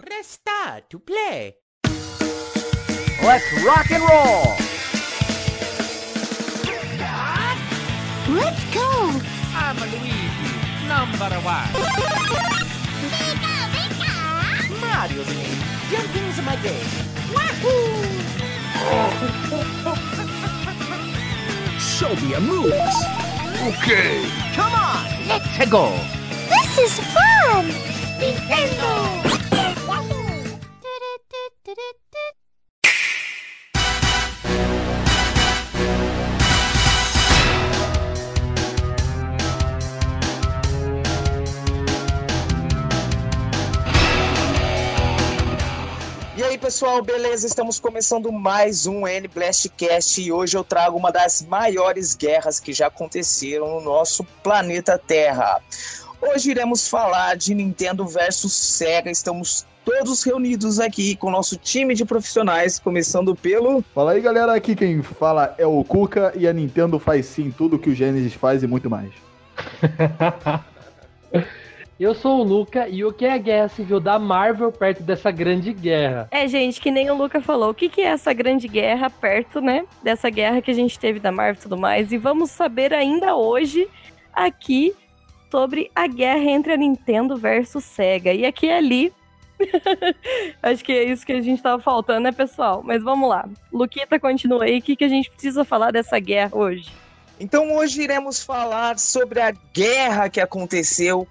Press star to play. Let's rock and roll! Let's go! I'm Luigi, number one. Pika, pika! Mario's me. Jumping's my game. Show me your moves! Okay! Come on! Let's go! This is fun! Nintendo! Pessoal, beleza? Estamos começando mais um N Blastcast e hoje eu trago uma das maiores guerras que já aconteceram no nosso planeta Terra. Hoje iremos falar de Nintendo versus Sega. Estamos todos reunidos aqui com o nosso time de profissionais, começando pelo Fala aí, galera. Aqui quem fala é o Kuka e a Nintendo faz sim tudo que o Genesis faz e muito mais. Eu sou o Luca e o que é a guerra civil da Marvel perto dessa grande guerra? É, gente, que nem o Luca falou. O que, que é essa grande guerra perto, né? Dessa guerra que a gente teve da Marvel e tudo mais. E vamos saber ainda hoje aqui sobre a guerra entre a Nintendo versus Sega. E aqui e ali. Acho que é isso que a gente tava faltando, né, pessoal? Mas vamos lá. Luquita, continua aí. O que, que a gente precisa falar dessa guerra hoje? Então hoje iremos falar sobre a guerra que aconteceu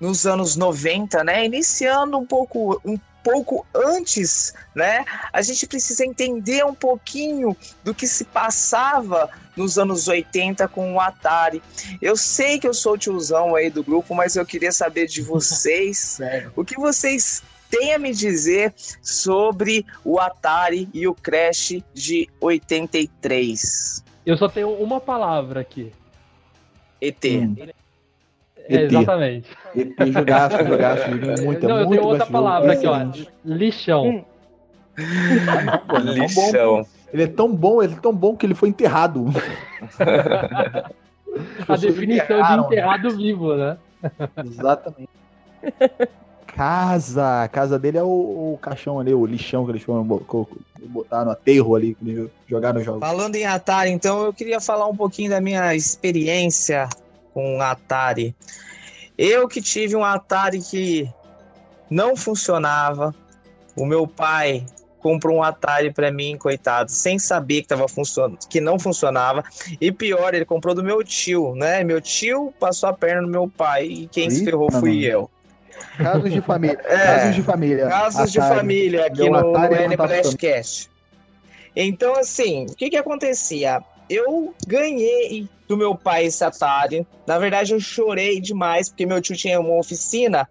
nos anos 90, né? Iniciando um pouco um pouco antes, né? A gente precisa entender um pouquinho do que se passava nos anos 80 com o Atari. Eu sei que eu sou o tiozão aí do grupo, mas eu queria saber de vocês Sério. o que vocês têm a me dizer sobre o Atari e o Crash de 83. Eu só tenho uma palavra aqui. ET. Hum. É, ET. exatamente. E jogaço, jogaço, joguei muito, Não, eu muito tenho outra palavra aqui, ó. Lixão. Hum. Não, pô, ele é tão bom. Lixão. Ele é tão bom, ele é tão bom que ele foi enterrado. A definição de enterraram, enterrado vivo, né? Exatamente. Casa, a casa dele é o, o caixão ali, o lixão que eles foram botar no aterro ali, jogaram os jogos. Falando em Atari, então eu queria falar um pouquinho da minha experiência com o Atari. Eu que tive um Atari que não funcionava. O meu pai comprou um Atari para mim, coitado, sem saber que tava funcionando, que não funcionava. E pior, ele comprou do meu tio, né? Meu tio passou a perna no meu pai e quem se Eita, ferrou fui mano. eu. Casos de família. É. Casos de família. Casos de Atari. família aqui Meu no, no não tá NBLastcast. Então, assim, o que que acontecia? Eu ganhei do meu pai esse Atari. Na verdade, eu chorei demais, porque meu tio tinha uma oficina.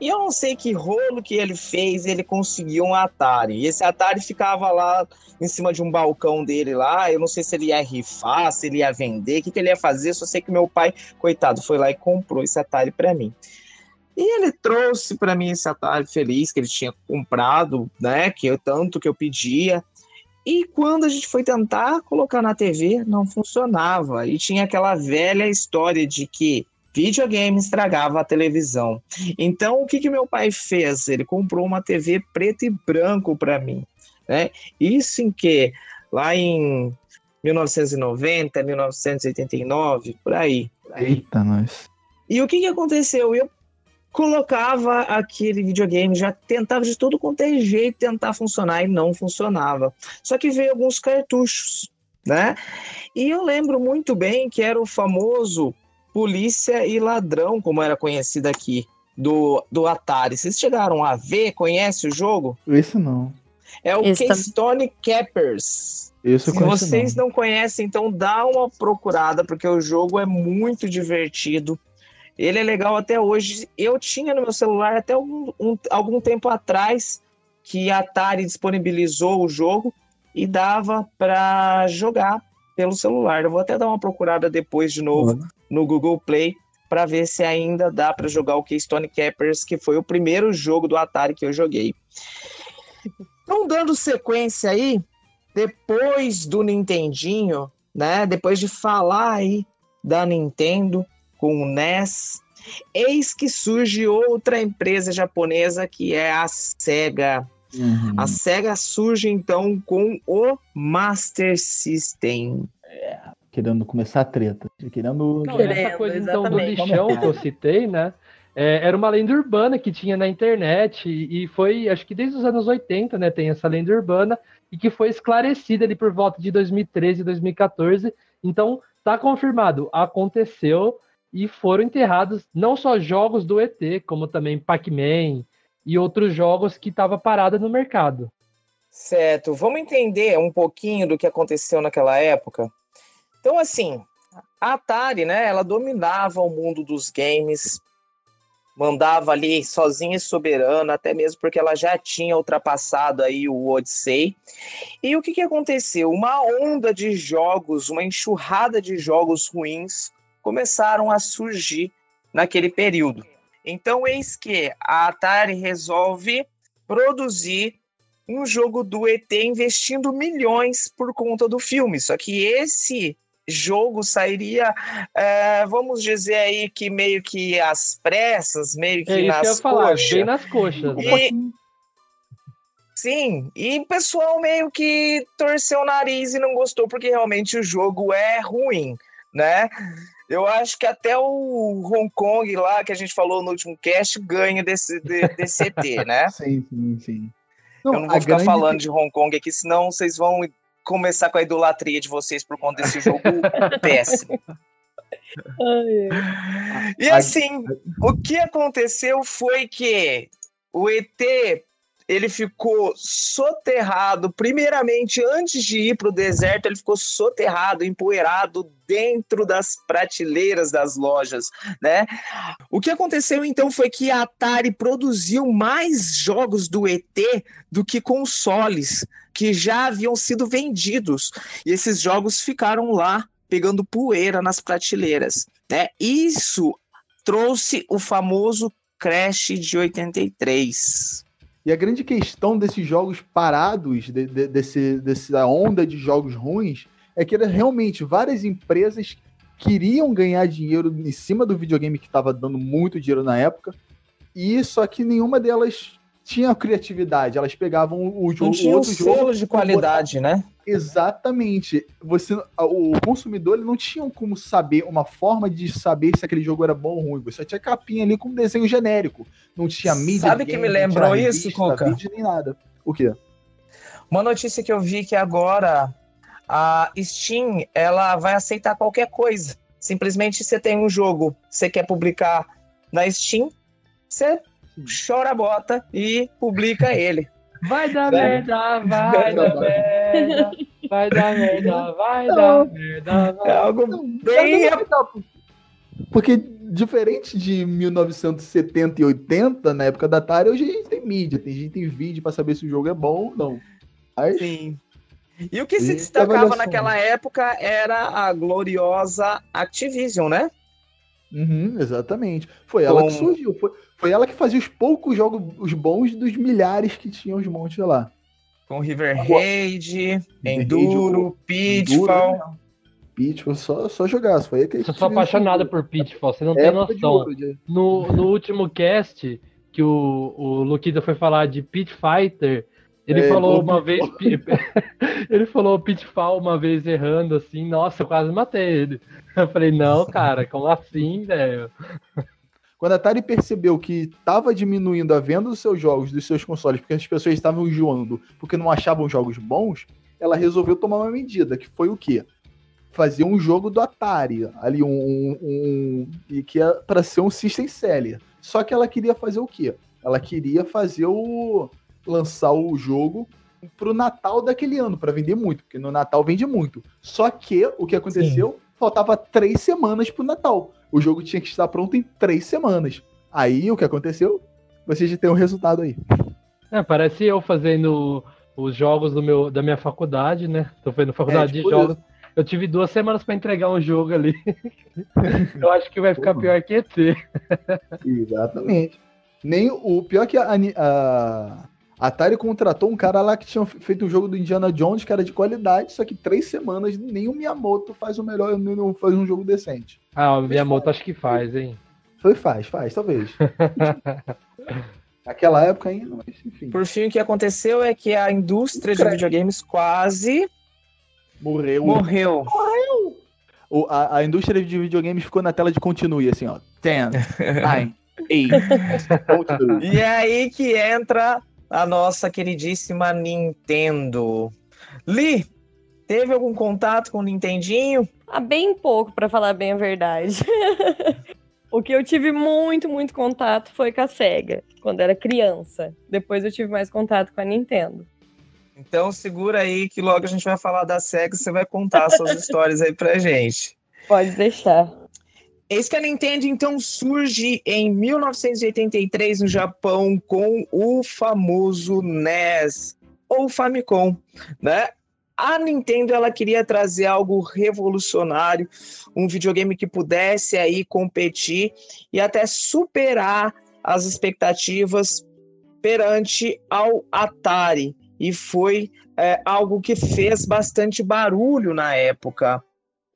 E eu não sei que rolo que ele fez, ele conseguiu um Atari. E esse Atari ficava lá em cima de um balcão dele lá. Eu não sei se ele ia rifar, se ele ia vender, o que, que ele ia fazer. Só sei que meu pai, coitado, foi lá e comprou esse Atari pra mim. E ele trouxe para mim esse Atari feliz que ele tinha comprado, né? Que eu tanto que eu pedia. E quando a gente foi tentar colocar na TV, não funcionava. E tinha aquela velha história de que videogame estragava a televisão. Então, o que, que meu pai fez? Ele comprou uma TV preto e branco para mim. Né? Isso em que? Lá em 1990, 1989, por aí. Eita, nós. E o que, que aconteceu? Eu colocava aquele videogame, já tentava de todo quanto é jeito tentar funcionar e não funcionava. Só que veio alguns cartuchos, né? E eu lembro muito bem que era o famoso Polícia e Ladrão, como era conhecido aqui, do, do Atari. Vocês chegaram a ver? Conhece o jogo? Esse não. É o Keystone Cappers. Eu Se vocês não. não conhecem, então dá uma procurada, porque o jogo é muito divertido. Ele é legal até hoje. Eu tinha no meu celular até algum, um- algum tempo atrás que a Atari disponibilizou o jogo e dava para jogar pelo celular. Eu vou até dar uma procurada depois de novo no Google Play para ver se ainda dá para jogar o Keystone Cappers, que foi o primeiro jogo do Atari que eu joguei. Então, dando sequência aí, depois do Nintendinho, né? Depois de falar aí da Nintendo com o NES, Eis que surge outra empresa japonesa que é a Sega. Uhum. A Sega surge então com o Master System. Querendo começar a treta. Querendo. Não, Querendo, essa coisa então do lixão que eu citei, né? é, era uma lenda urbana que tinha na internet e, e foi, acho que desde os anos 80, né? Tem essa lenda urbana e que foi esclarecida ali por volta de 2013, 2014. Então, tá confirmado, aconteceu e foram enterrados não só jogos do ET, como também Pac-Man e outros jogos que estavam parados no mercado. Certo, vamos entender um pouquinho do que aconteceu naquela época. Então, assim, a Atari, né, ela dominava o mundo dos games, mandava ali sozinha e soberana, até mesmo porque ela já tinha ultrapassado aí o Odyssey. E o que, que aconteceu? Uma onda de jogos, uma enxurrada de jogos ruins começaram a surgir naquele período. Então, eis que a Atari resolve produzir um jogo do ET investindo milhões por conta do filme. Só que esse jogo sairia, é, vamos dizer aí que meio que às pressas, meio que É isso que eu nas falar, coxas. bem nas coxas. né? E- Sim, e o pessoal meio que torceu o nariz e não gostou porque realmente o jogo é ruim, né? Eu acho que até o Hong Kong lá que a gente falou no último cast ganha desse, de- desse ET, né? Sim, sim, sim. Eu não vou ficar grande- falando de Hong Kong aqui, senão vocês vão começar com a idolatria de vocês por conta desse jogo péssimo. E assim, o que aconteceu foi que o ET ele ficou soterrado, primeiramente antes de ir para o deserto, ele ficou soterrado, empoeirado dentro das prateleiras das lojas, né? O que aconteceu então foi que a Atari produziu mais jogos do ET do que consoles que já haviam sido vendidos. E esses jogos ficaram lá pegando poeira nas prateleiras, né? Isso trouxe o famoso Crash de 83. E a grande questão desses jogos parados, de, de- desse, dessa onda de jogos ruins, é que realmente várias empresas queriam ganhar dinheiro em cima do videogame que estava dando muito dinheiro na época, e só que nenhuma delas tinha criatividade. Elas pegavam o Não jogo, tinha um outro jogo selo de qualidade, né? Exatamente. Você, o consumidor ele não tinha como saber uma forma de saber se aquele jogo era bom ou ruim. Você tinha capinha ali com um desenho genérico. Não tinha mídia. Sabe de que game, me não lembrou tinha isso, revista, Cuca? vídeo, nem nada. O quê? Uma notícia que eu vi que agora a Steam ela vai aceitar qualquer coisa. Simplesmente você tem um jogo, você quer publicar na Steam, você chora a bota e publica ele. Vai dar Sério? merda, vai dar merda, vai dar merda, vai dar merda. É Vai... algo Não, bem Porque, diferente de 1970 e 80, na época da Atari, hoje a gente tem mídia, tem gente tem vídeo pra saber se o jogo é bom ou não. Mas, Sim. E o que se E destacava avaliação. naquela época era a gloriosa Activision, né? Uhum, exatamente. Foi ela que surgiu. Foi, foi ela que fazia os poucos jogos, os bons dos milhares que tinham os montes lá. Com River Raid, Enduro, Enduro, Pitfall. né? Pitfall, só, só jogar. Foi aí que Eu sou apaixonado isso. por Pitfall, você não tem noção. No, no último cast, que o, o Luquita foi falar de Pit Fighter, ele É, falou falou uma vez. ele falou Pitfall uma vez errando assim, nossa, eu quase matei ele. Eu falei, não, cara, como assim, velho? Quando a Atari percebeu que estava diminuindo a venda dos seus jogos, dos seus consoles, porque as pessoas estavam enjoando porque não achavam jogos bons, ela resolveu tomar uma medida, que foi o quê? Fazer um jogo do Atari, ali um, um, um- que é para ser um system seller. Só que ela queria fazer o quê? Ela queria fazer o lançar o jogo pro Natal daquele ano, para vender muito, porque no Natal vende muito. Só que o que aconteceu? Faltava três semanas pro Natal. O jogo tinha que estar pronto em três semanas. Aí o que aconteceu? Você já tem um resultado aí. É, parece eu fazendo os jogos do meu, da minha faculdade, né? Tô fazendo faculdade É, tipo de jogos. Eu tive duas semanas pra entregar um jogo ali. eu acho que vai ficar pior que ET. Exatamente. Nem o pior que a, a, a Atari contratou um cara lá que tinha feito um jogo do Indiana Jones que era de qualidade, só que três semanas nem o Miyamoto faz o melhor, não faz um jogo decente. Ah, o Miyamoto acho que faz, hein? Foi, faz, faz, talvez. Naquela época ainda, mas enfim. Por fim, o que aconteceu é que a indústria de videogames quase Morreu. morreu. O- a, a indústria de videogames ficou na tela de continue, assim, ó. 10, 9, 8. Continue. E é aí que entra a nossa queridíssima Nintendo. Li, teve algum contato com o Nintendinho? Ah, bem pouco, pra falar bem a verdade. o que eu tive muito, muito contato foi com a SEGA, quando era criança. Depois eu tive mais contato com a Nintendo. Então segura aí que logo a gente vai falar da SEGA e você vai contar suas histórias aí pra gente. Pode deixar. Eis que a Nintendo então surge em 1983 no Japão com o famoso NES ou Famicom, né? A Nintendo ela queria trazer algo revolucionário, um videogame que pudesse aí competir e até superar as expectativas perante ao Atari e foi é, algo que fez bastante barulho na época.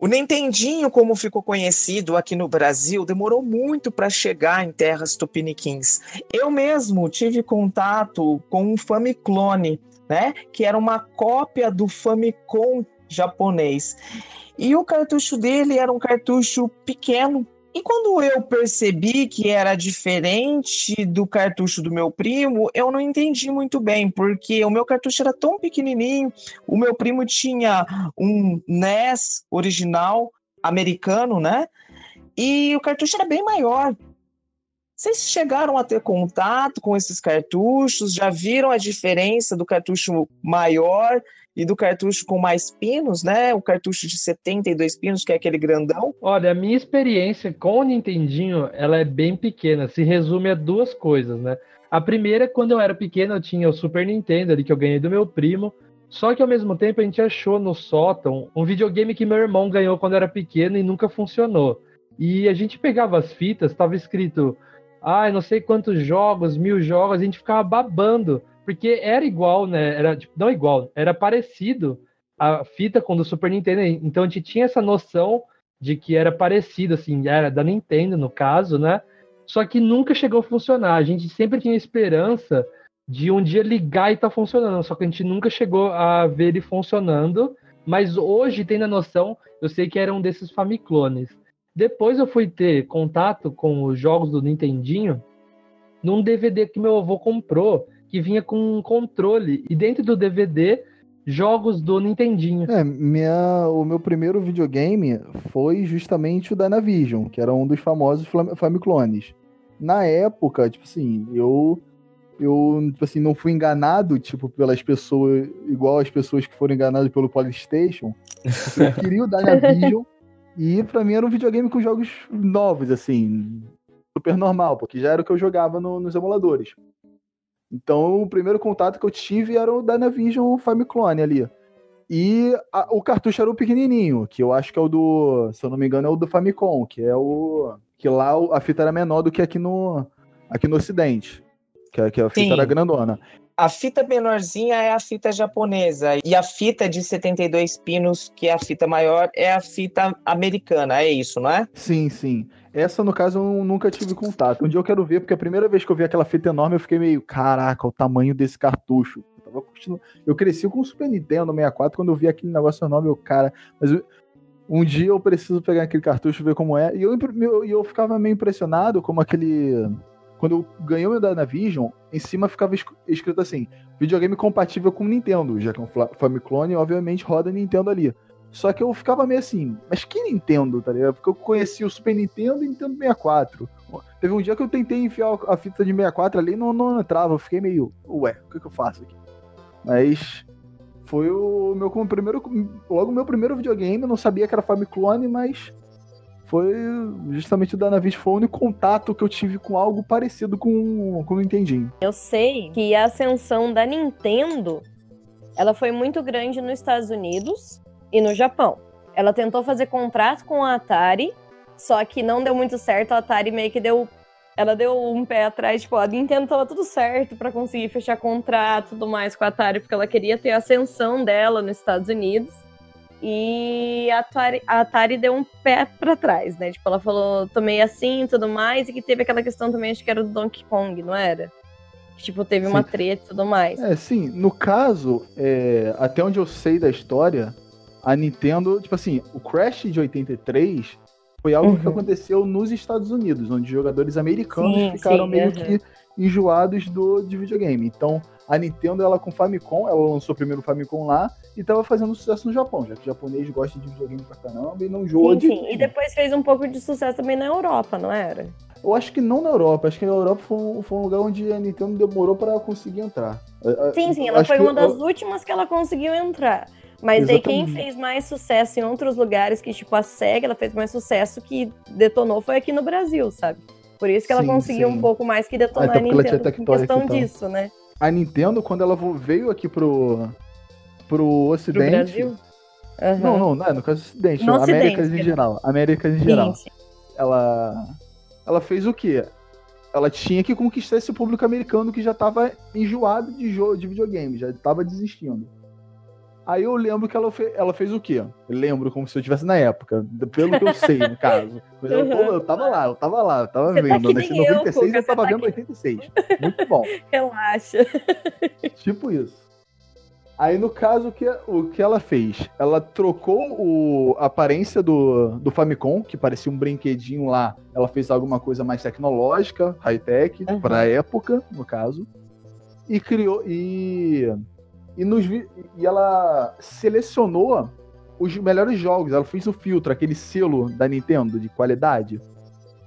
O Nintendinho, como ficou conhecido aqui no Brasil, demorou muito para chegar em terras tupiniquins. Eu mesmo tive contato com um Famiclone, né, que era uma cópia do Famicom japonês. E o cartucho dele era um cartucho pequeno. E quando eu percebi que era diferente do cartucho do meu primo, eu não entendi muito bem, porque o meu cartucho era tão pequenininho, o meu primo tinha um NES original americano, né? E o cartucho era bem maior. Vocês chegaram a ter contato com esses cartuchos? Já viram a diferença do cartucho maior e do cartucho com mais pinos, né? O cartucho de 72 pinos, que é aquele grandão. Olha, a minha experiência com o Nintendinho, ela é bem pequena, se resume a duas coisas, né? A primeira, quando eu era pequeno, eu tinha o Super Nintendo ali que eu ganhei do meu primo, só que ao mesmo tempo a gente achou no sótão um videogame que meu irmão ganhou quando era pequeno e nunca funcionou. E a gente pegava as fitas, estava escrito, ah, não sei quantos jogos, mil jogos, a gente ficava babando, porque era igual, né? Era tipo, não igual, era parecido a fita com do Super Nintendo. Então a gente tinha essa noção de que era parecido, assim, era da Nintendo no caso, né? Só que nunca chegou a funcionar. A gente sempre tinha esperança de um dia ligar e tá funcionando, só que a gente nunca chegou a ver ele funcionando. Mas hoje, tendo a noção, eu sei que era um desses Famiclones. Depois eu fui ter contato com os jogos do Nintendinho num DVD que meu avô comprou, que vinha com um controle. E dentro do DVD, jogos do Nintendinho. É, minha, o meu primeiro videogame foi justamente o Dynavision, que era um dos famosos Flam- Famiclones. Na época, tipo assim, eu eu tipo assim, não fui enganado, tipo, pelas pessoas, igual as pessoas que foram enganadas pelo Polystation. Eu queria o Dynavision e pra mim era um videogame com jogos novos, assim, super normal, porque já era o que eu jogava no- nos emuladores. Então, o primeiro contato que eu tive era o Dynavision Famiclone ali. E a- o cartucho era o pequenininho, que eu acho que é o do, se eu não me engano, é o do Famicom, que é o que lá a fita era menor do que aqui no aqui no ocidente, que, a- que a fita Sim. era grandona. A fita menorzinha é a fita japonesa e a fita de 72 pinos, que é a fita maior, é a fita americana. É isso, não é? Sim, sim. Essa, no caso, eu nunca tive contato. Um dia eu quero ver, porque a primeira vez que eu vi aquela fita enorme, eu fiquei meio, caraca, o tamanho desse cartucho. Eu, tava curtindo- eu cresci com o Super Nintendo 64, quando eu vi aquele negócio enorme, eu, cara, mas eu- um dia eu preciso pegar aquele cartucho ver como é. E eu, eu, eu ficava meio impressionado como aquele. Quando eu ganhei o meu Dynavision, em cima ficava esc- escrito assim: videogame compatível com Nintendo, já que é um Famiclone, obviamente roda Nintendo ali. Só que eu ficava meio assim, mas que Nintendo, tá ligado? Porque eu conheci o Super Nintendo e Nintendo 64. Teve um dia que eu tentei enfiar a fita de 64 ali e não, não entrava. Eu fiquei meio, ué, o que, que eu faço aqui? Mas foi o meu primeiro. Logo o meu primeiro videogame, eu não sabia que era Famiclone, mas foi justamente o Danavis. Foi o único contato que eu tive com algo parecido com, com o Nintendinho. Eu sei que a ascensão da Nintendo, ela foi muito grande nos Estados Unidos e no Japão. Ela tentou fazer contrato com a Atari, só que não deu muito certo. A Atari meio que deu, ela deu um pé atrás, tipo, a Nintendo tava tudo certo pra conseguir fechar contrato, e tudo mais com a Atari, porque ela queria ter a ascensão dela nos Estados Unidos. E a Atari, a Atari deu um pé pra trás, né? Tipo, ela falou, tomei assim e tudo mais, e que teve aquela questão também, acho que era do Donkey Kong, não era? Que, tipo, teve uma Sim. treta e tudo mais. É, sim, no caso, é, até onde eu sei da história, a Nintendo, tipo assim, o Crash de 83 foi algo que Uhum. aconteceu nos Estados Unidos, onde jogadores americanos Sim, ficaram sim, meio aham. que enjoados do, de videogame. Então, a Nintendo, ela com Famicom, ela lançou primeiro o Famicom lá e tava fazendo sucesso no Japão, já que o japonês gosta de videogame pra caramba e não enjoa Sim, de. sim. E depois fez um pouco de sucesso também na Europa, não era? Eu acho que não na Europa, acho que na Europa foi um, foi um lugar onde a Nintendo demorou pra conseguir entrar. Sim, sim, ela acho foi que uma das últimas que ela conseguiu entrar. Mas aí quem Exatamente. fez mais sucesso em outros lugares, que tipo a SEGA, ela fez mais sucesso que detonou foi aqui no Brasil, sabe? Por isso que ela Sim, conseguiu sim. um pouco mais que detonar Até a tinha Nintendo em questão e tal. disso, né? a Nintendo, quando ela veio aqui pro, pro Pro Ocidente. Brasil. Aham. Não, não, não é, no caso do Ocidente, No Américas em geral. Américas em geral. Sim. Ela, ela fez o quê? Ela tinha que conquistar esse público americano que já tava enjoado de jogo de videogame, já tava desistindo. Aí eu lembro que ela, fe- ela fez o quê? Eu lembro como se eu estivesse na época, pelo que eu sei, no caso. Mas eu, tô- eu taba lá, eu tava lá, eu tava Você tá vendo. que Nesse nem eu, 96 Cuca, eu tava tá vendo que- 86. Muito bom. Relaxa. Tipo isso. Aí no caso, o que, o que ela fez? Ela trocou o, a aparência do, do Famicom, que parecia um brinquedinho lá. Ela fez alguma coisa mais tecnológica, high-tech, Uhum. pra época, no caso. E criou. E, e, nos, e ela selecionou os melhores jogos. Ela fez o filtro, aquele selo da Nintendo de qualidade.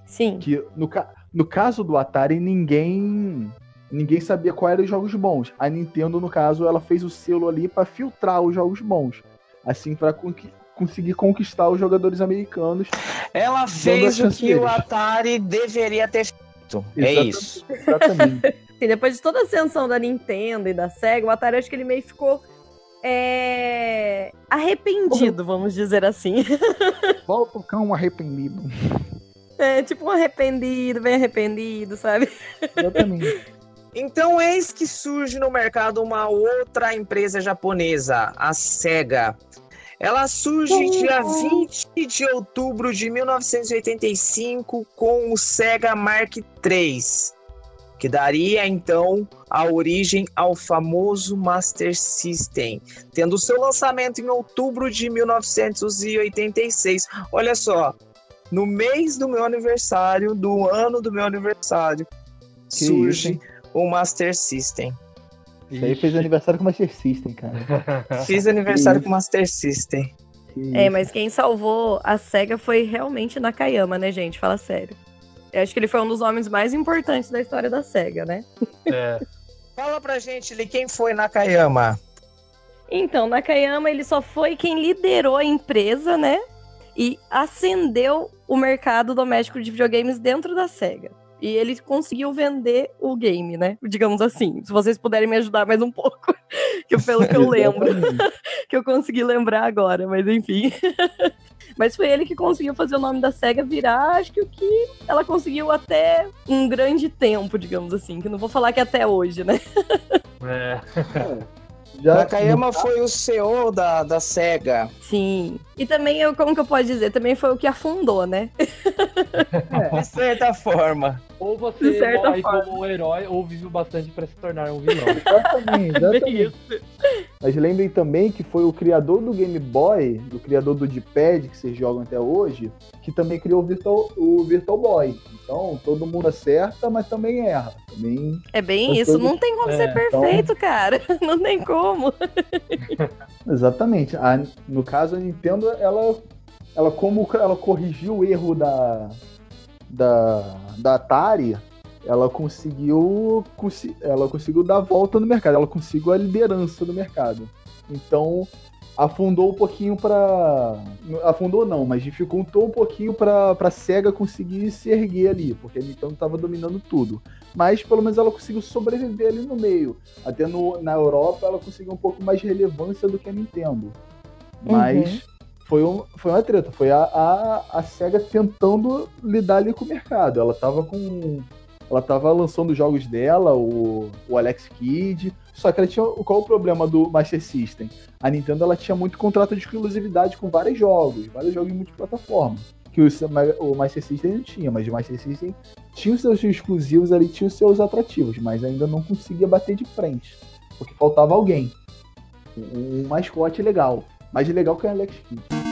Sim. Que no, no caso do Atari, ninguém ninguém sabia quais eram os jogos bons. A Nintendo, no caso, ela fez o selo ali pra filtrar os jogos bons. Assim, pra conqui- conseguir conquistar os jogadores americanos. Ela fez o que o. Atari deveria ter feito. É Exatamente. isso. Exatamente. Assim, depois de toda a ascensão da Nintendo e da SEGA, o Atari acho que ele meio ficou é, arrependido, vamos dizer assim. Volta o cão arrependido. É tipo um arrependido, bem arrependido, sabe? Exatamente. Então, eis que surge no mercado uma outra empresa japonesa, a SEGA. Ela surge dia 20 de outubro de 1985 com o Sega Mark III, que daria então a origem ao famoso Master System, tendo seu lançamento em outubro de 1986. Olha só, no mês do meu aniversário, do ano do meu aniversário, Que surge isso, o Master System. Isso aí fez aniversário com o Master System, cara. Fiz aniversário com o Master System. É, mas quem salvou a SEGA foi realmente Nakayama, né, gente? Fala sério. Eu acho que ele foi um dos homens mais importantes da história da SEGA, né? É. Fala pra gente ali quem foi Nakayama. Então, Nakayama, ele só foi quem liderou a empresa, né? E acendeu o mercado doméstico de videogames dentro da SEGA. E ele conseguiu vender o game, né? Digamos assim. Se vocês puderem me ajudar mais um pouco. que pelo que eu lembro. Que eu consegui lembrar agora, mas enfim. mas foi ele que conseguiu fazer o nome da SEGA virar, acho que o que ela conseguiu até um grande tempo, digamos assim. Que não vou falar que até hoje, né? É. Já, Nakayama foi o CEO da, da SEGA. Sim. E também, eu, como que eu posso dizer? Também foi o que afundou, né? De certa forma. Ou você morre forma. como um herói, ou vive bastante pra se tornar um vilão. Exatamente, exatamente. Mas lembrem também que foi o criador do Game Boy, do criador do D-Pad, que vocês jogam até hoje, que também criou o Virtual, o Virtual Boy. Então, todo mundo acerta, mas também erra. Também É bem isso. coisas- Não tem como É, ser perfeito, cara. Não tem como. Exatamente. A- no caso, a Nintendo, ela, ela como ela corrigiu o erro da, da, da Atari, ela conseguiu, ela conseguiu dar a volta no mercado, ela conseguiu a liderança do mercado. Então, afundou um pouquinho para afundou não, mas dificultou um pouquinho para para Sega conseguir se erguer ali, porque a Nintendo estava dominando tudo. Mas pelo menos ela conseguiu sobreviver ali no meio. Até no, na Europa ela conseguiu um pouco mais de relevância do que a Nintendo. Mas foi, um, foi uma treta. Foi a, a, a SEGA tentando lidar ali com o mercado. Ela tava com. Ela tava lançando os jogos dela, o, o Alex Kidd. Só que ela tinha. Qual o problema do Master System? A Nintendo ela tinha muito contrato de exclusividade com vários jogos, vários jogos multiplataforma. Que o, o Master System não tinha, mas o Master System tinha os seus exclusivos ali, tinha os seus atrativos, mas ainda não conseguia bater de frente. Porque faltava alguém. Um, um mascote legal. Mais legal que o Alex Kidd.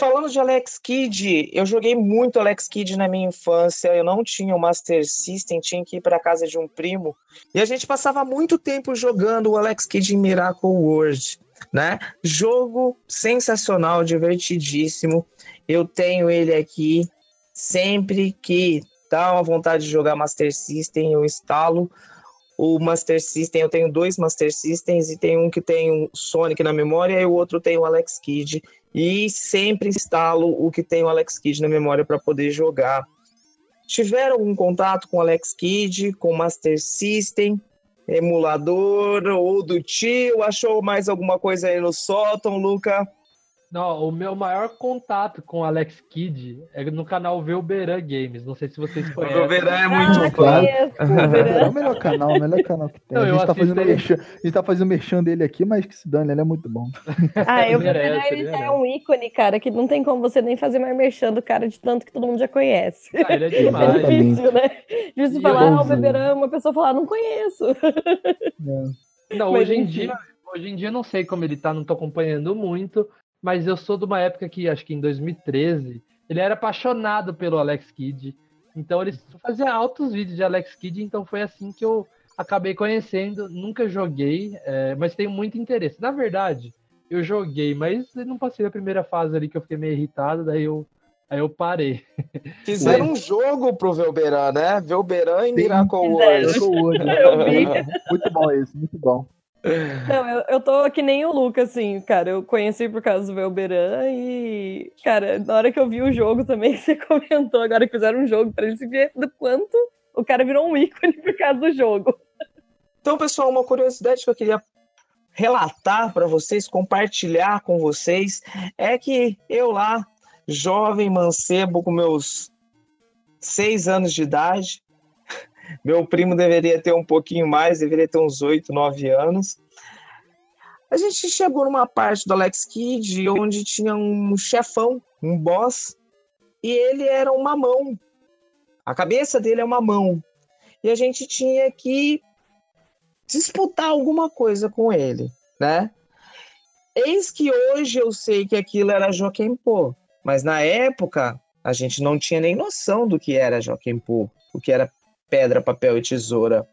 Falando de Alex Kidd, eu joguei muito Alex Kidd na minha infância. Eu não tinha o Master System, tinha que ir para casa de um primo. E a gente passava muito tempo jogando o Alex Kidd em Miracle World, né? Jogo sensacional, divertidíssimo. Eu tenho ele aqui. Sempre que dá uma vontade de jogar Master System, eu instalo o Master System. Eu tenho dois Master Systems e tem um que tem o Sonic na memória e o outro tem o Alex Kidd e sempre instalo o que tem o Alex Kidd na memória para poder jogar. Tiveram algum contato com o Alex Kidd, com o Master System, emulador ou do tio? Achou mais alguma coisa aí no sótão, Luca? Não, o meu maior contato com Alex Kidd é no canal Velberan Games. Não sei se vocês conhecem. O Velberan é muito Ah, bom. conheço, É o melhor canal, o melhor canal que tem. Não, a, gente tá fazendo ele. merchan, a gente tá fazendo merchan dele aqui, mas que se dane, ele é muito bom. Ah, eu Merece, ele já merece. é um ícone, cara, que não tem como você nem fazer mais merchan do cara de tanto que todo mundo já conhece. Ah, ele é É demais. Exatamente. difícil, né? Difícil E falar, ah, o beberão, uma pessoa falar, não conheço. Não, Mas hoje em dia, hoje em dia eu não sei como ele tá, não tô acompanhando muito, mas eu sou de uma época que acho que em 2013 ele era apaixonado pelo Alex Kidd. Então ele fazia altos vídeos de Alex Kidd, então foi assim que eu acabei conhecendo. Nunca joguei, é, mas tenho muito interesse. Na verdade, eu joguei, mas não passei a primeira fase ali que eu fiquei meio irritado, daí eu, aí eu parei. Fizeram um jogo pro Velberan, né? Velberan e Miracle. World. Muito bom esse, muito bom. Não, eu, eu tô que nem o Luca, assim, cara. Eu conheci por causa do Velberan e, cara, na hora que eu vi o jogo também, você comentou agora que fizeram um jogo pra ele se ver do quanto o cara virou um ícone por causa do jogo. Então, pessoal, uma curiosidade que eu queria relatar para vocês, compartilhar com vocês, é que eu lá, jovem mancebo com meus seis anos de idade, meu primo deveria ter um pouquinho mais, deveria ter uns oito, nove anos. A gente chegou numa parte do Alex Kidd onde tinha um chefão, um boss, e ele era uma mão. A cabeça dele é uma mão. E a gente tinha que disputar alguma coisa com ele, né? Eis que hoje eu sei que aquilo era Joaquim Pô, mas na época a gente não tinha nem noção do que era Joaquim Pô, o que era pedra, papel e tesoura.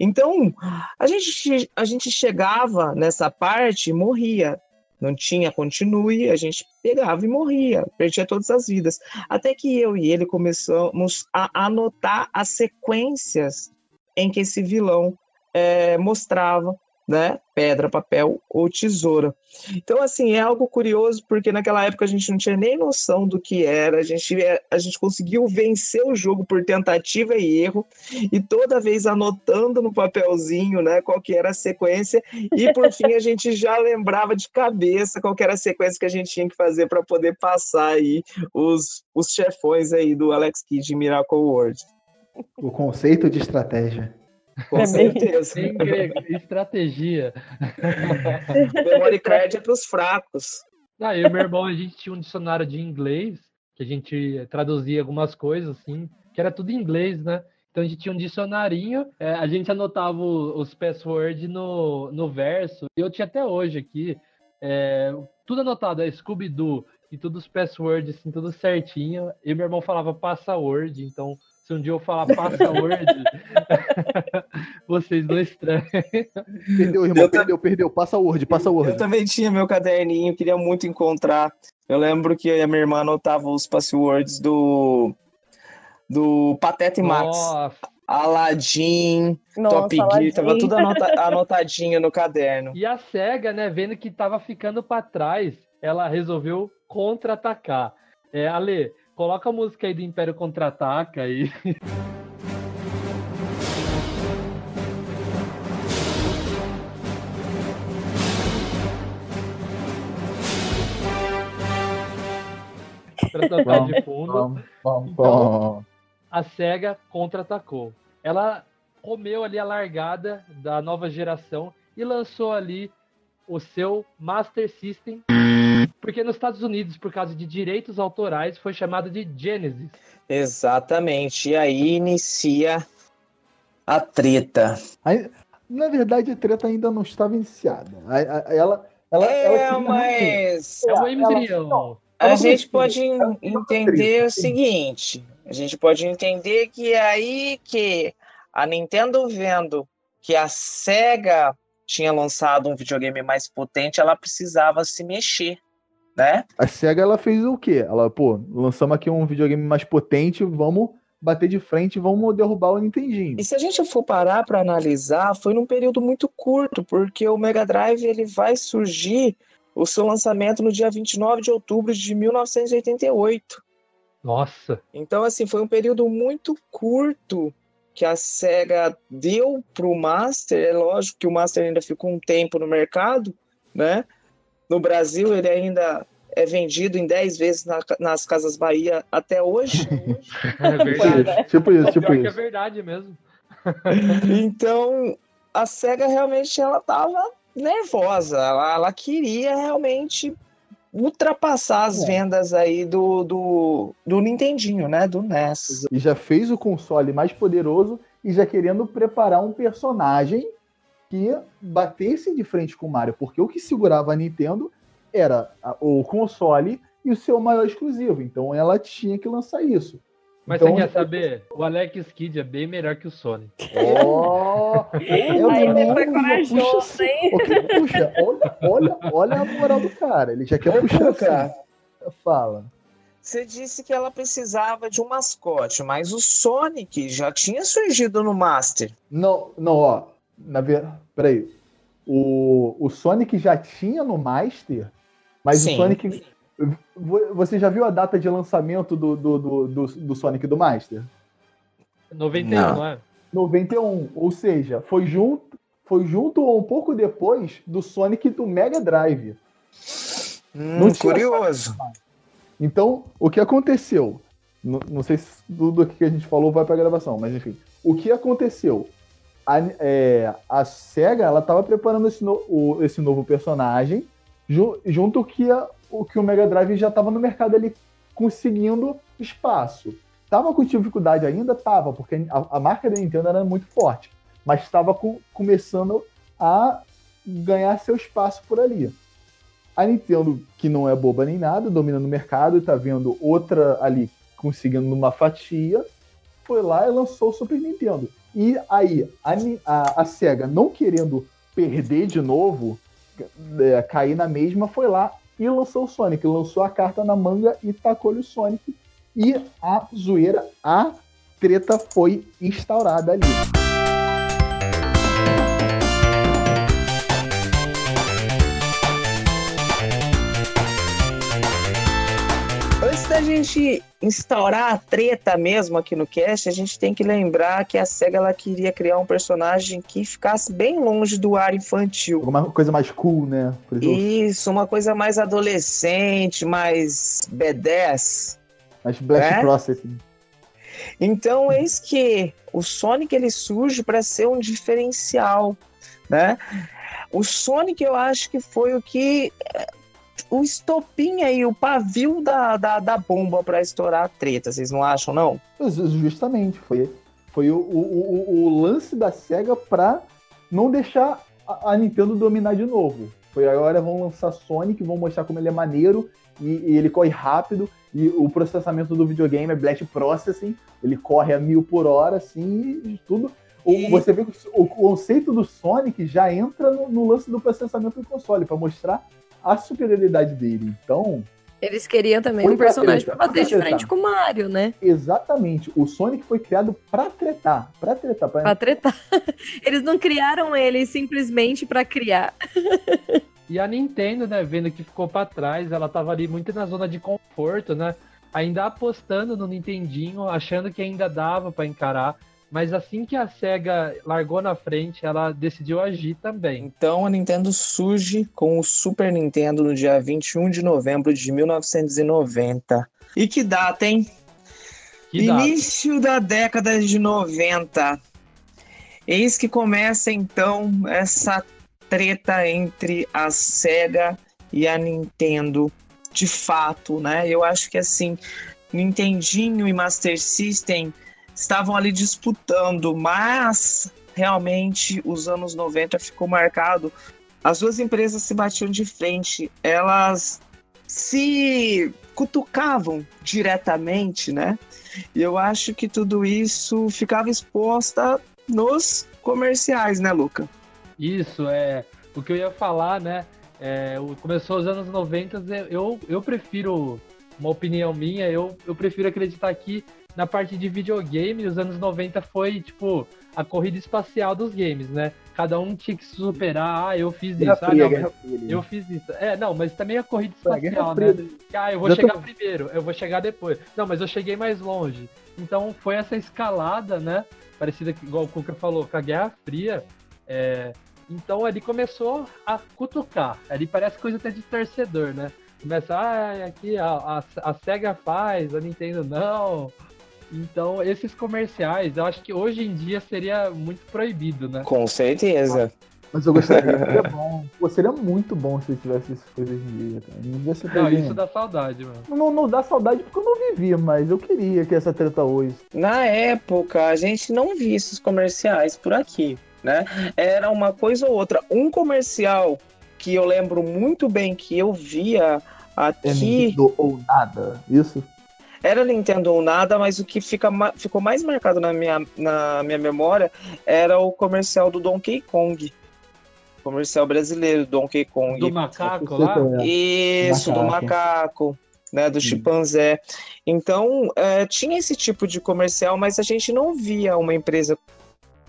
Então, a gente, a gente chegava nessa parte e morria. Não tinha continue, a gente pegava e morria, perdia todas as vidas. Até que eu e ele começamos a anotar as sequências em que esse vilão eh, mostrava, né? Pedra, papel ou tesoura. Então, assim, é algo curioso, porque naquela época a gente não tinha nem noção do que era, a gente, é, a gente conseguiu vencer o jogo por tentativa e erro, e toda vez anotando no papelzinho, né, qual que era a sequência, e por fim a gente já lembrava de cabeça qual que era a sequência que a gente tinha que fazer para poder passar aí os, os chefões aí do Alex Kidd em Miracle World. O conceito de estratégia. Com É bem- certeza. Em grego, estratégia. Memory card é para os fracos. Ah, eu e meu irmão, a gente tinha um dicionário de inglês, que a gente traduzia algumas coisas, assim, que era tudo em inglês, né? Então a gente tinha um dicionarinho, é, a gente anotava os passwords no, no verso, e eu tinha até hoje aqui, é, tudo anotado, é Scooby-Doo, e tudo os passwords, assim, tudo certinho. E meu irmão falava password, então se um dia eu falar password, vocês não estranham. Perdeu, irmão, Eu perdeu, perdeu. Passa o Word, passa o Eu Word. também tinha meu caderninho, queria muito encontrar. Eu lembro que a minha irmã anotava os passwords do do Pateta e Max, Nossa, Aladdin, Nossa, Top Gear, Aladdin. tava tudo anota- anotadinho no caderno. E a SEGA, né, vendo que tava ficando para trás, ela resolveu contra-atacar. É, Ale, coloca a música aí do Império Contra-Ataca aí. pra tocar de fundo. Então- a SEGA contra-atacou. Ela comeu ali a largada da nova geração e lançou ali o seu Master System, porque nos Estados Unidos, por causa de direitos autorais, foi chamado de Genesis. Exatamente. E aí inicia a treta. Aí, na verdade, a treta ainda não estava iniciada. A- a- Ela, ela, é, ela mas É o ela- embrião. a gente pode ela não entender o seguinte: a gente pode entender que é aí que a Nintendo vendo que a Sega tinha lançado um videogame mais potente, ela precisava se mexer, né? A SEGA ela fez o quê? Ela, pô, lançamos aqui um videogame mais potente, vamos bater de frente, vamos derrubar o Nintendinho. E se a gente for parar para analisar, foi num período muito curto, porque o Mega Drive ele vai surgir o seu lançamento no dia 29 de outubro de 1988. Nossa, Então, assim, foi um período muito curto que a SEGA deu para o Master. É lógico que o Master ainda ficou um tempo no mercado, né? No Brasil, ele ainda é vendido em 10 vezes na- nas Casas Bahia até hoje. é verdade. Tipo isso, tipo Pior que é isso. verdade mesmo. Então, a SEGA realmente ela estava nervosa. Ela, ela queria realmente ultrapassar as É. vendas aí do, do, do Nintendinho, né? Do NES. E já fez o console mais poderoso e já querendo preparar um personagem que batesse de frente com o Mario, porque o que segurava a Nintendo era o console e o seu maior exclusivo. Então ela tinha que lançar isso. Mas Então- você quer saber? O Alex Kidd é bem melhor que o Sonic. Ó, eu Aí não- ele foi corajoso, puxa- hein? Puxa, olha, olha, olha a moral do cara. Ele já quer puxar Cuca, assim. Fala. Você disse que ela precisava de um mascote, mas o Sonic já tinha surgido no Master. Não, não, ó. Na ver... Peraí. O, o Sonic já tinha no Master, mas Sim. o Sonic. Vo- Você já viu a data de lançamento do, do, do, do, do Sonic do Master? 91, Não. não, é? 91. Ou seja, foi junto, foi junto ou um pouco depois do Sonic do Mega Drive. Tinha curioso. Então, o que aconteceu? Não, não sei se tudo o que a gente falou vai para gravação, mas enfim. O que aconteceu? A, é, a SEGA ela estava preparando esse, no- o- esse novo personagem, ju- junto que a- o que o Mega Drive já estava no mercado ali conseguindo espaço. Tava com dificuldade ainda? Tava, porque a, a marca da Nintendo era muito forte, mas estava começando a ganhar seu espaço por ali. A Nintendo, que não é boba nem nada, dominando o mercado e tá vendo outra ali conseguindo uma fatia, foi lá e lançou o Super Nintendo. E aí, a, a, a SEGA, não querendo perder de novo, é, cair na mesma, foi lá e lançou o Sonic. Lançou a carta na manga e tacou-lhe o Sonic. E a zoeira, a treta foi instaurada ali. Antes da gente instaurar a treta mesmo aqui no cast, a gente tem que lembrar que a SEGA ela queria criar um personagem que ficasse bem longe do ar infantil. Alguma coisa mais cool, né? Isso, uma coisa mais adolescente, mais B10. mais Blast É? Processing. Então, eis que o Sonic ele surge para ser um diferencial, né? O Sonic eu acho que foi o que o estopim aí, o pavio da, da, da bomba para estourar a treta, vocês não acham não? Ju- Justamente, foi, foi o, o, o, lance da SEGA pra não deixar a, a Nintendo dominar de novo. Foi agora vão lançar Sonic, vão mostrar como ele é maneiro e, e ele corre rápido e o processamento do videogame é Blast Processing, ele corre a mil por hora, assim, e tudo. E- Você vê que o, conceito do Sonic já entra no, no lance do processamento do console, pra mostrar a superioridade dele. Então, Eles queriam também um personagem treta, pra bater de frente com o Mario, né? exatamente, o Sonic foi criado pra tretar, pra tretar, pra Pra tretar. Eles não criaram ele simplesmente pra criar. E a Nintendo, né, vendo que ficou pra trás, ela tava ali muito na zona de conforto, né? Ainda apostando no Nintendinho, achando que ainda dava pra encarar. Mas assim que a SEGA largou na frente, ela decidiu agir também. Então a Nintendo surge com o Super Nintendo no dia 21 de novembro de 1990. E que data, hein? Que data? Início da década de 90. Eis que começa então essa treta entre a SEGA e a Nintendo. De fato, né? Eu acho que assim, Nintendinho e Master System estavam ali disputando, mas realmente os anos 90 ficou marcado. As duas empresas se batiam de frente, elas se cutucavam diretamente, né? E eu acho que tudo isso ficava exposta nos comerciais, né, Luca? Isso, é. O que eu ia falar, né? É, começou os anos 90, eu, eu prefiro, uma opinião minha, eu, eu prefiro acreditar que na parte de videogame, os anos 90 foi, tipo, a corrida espacial dos games, né? Cada um tinha que se superar, ah, eu fiz Guerra isso, ah, não, mas Fria. eu fiz isso. É, não, mas também a corrida É, espacial, Fria. né? Ah, eu vou Já tô- chegar primeiro, eu vou chegar depois. Não, mas eu cheguei mais longe. Então foi essa escalada, né? Parecida que, igual o Cuca falou, com a Guerra Fria. é, Então ali começou a cutucar. Ali parece coisa até de torcedor, né? Começa, ah, aqui a, a, a SEGA faz, a Nintendo não. Então, esses comerciais, eu acho que hoje em dia seria muito proibido, né? Com certeza. Mas eu gostaria, seria bom. Pô, seria muito bom se tivesse essas coisas hoje em dia, cara. Não isso dá saudade, mano. não, não dá saudade porque eu não vivi, mas eu queria que essa treta hoje. Na época, a gente não via esses comerciais por aqui, né? Era uma coisa ou outra. Um comercial que eu lembro muito bem que eu via É aqui Nintendo ou nada. Isso? Era Nintendo ou nada, mas o que fica, ficou mais marcado na minha, na minha memória era o comercial do Donkey Kong. Comercial brasileiro, Donkey Kong. Do macaco lá. qual é. Isso, do Macaco. né, do chimpanzé. Então, é, tinha esse tipo de comercial, mas a gente não via uma empresa,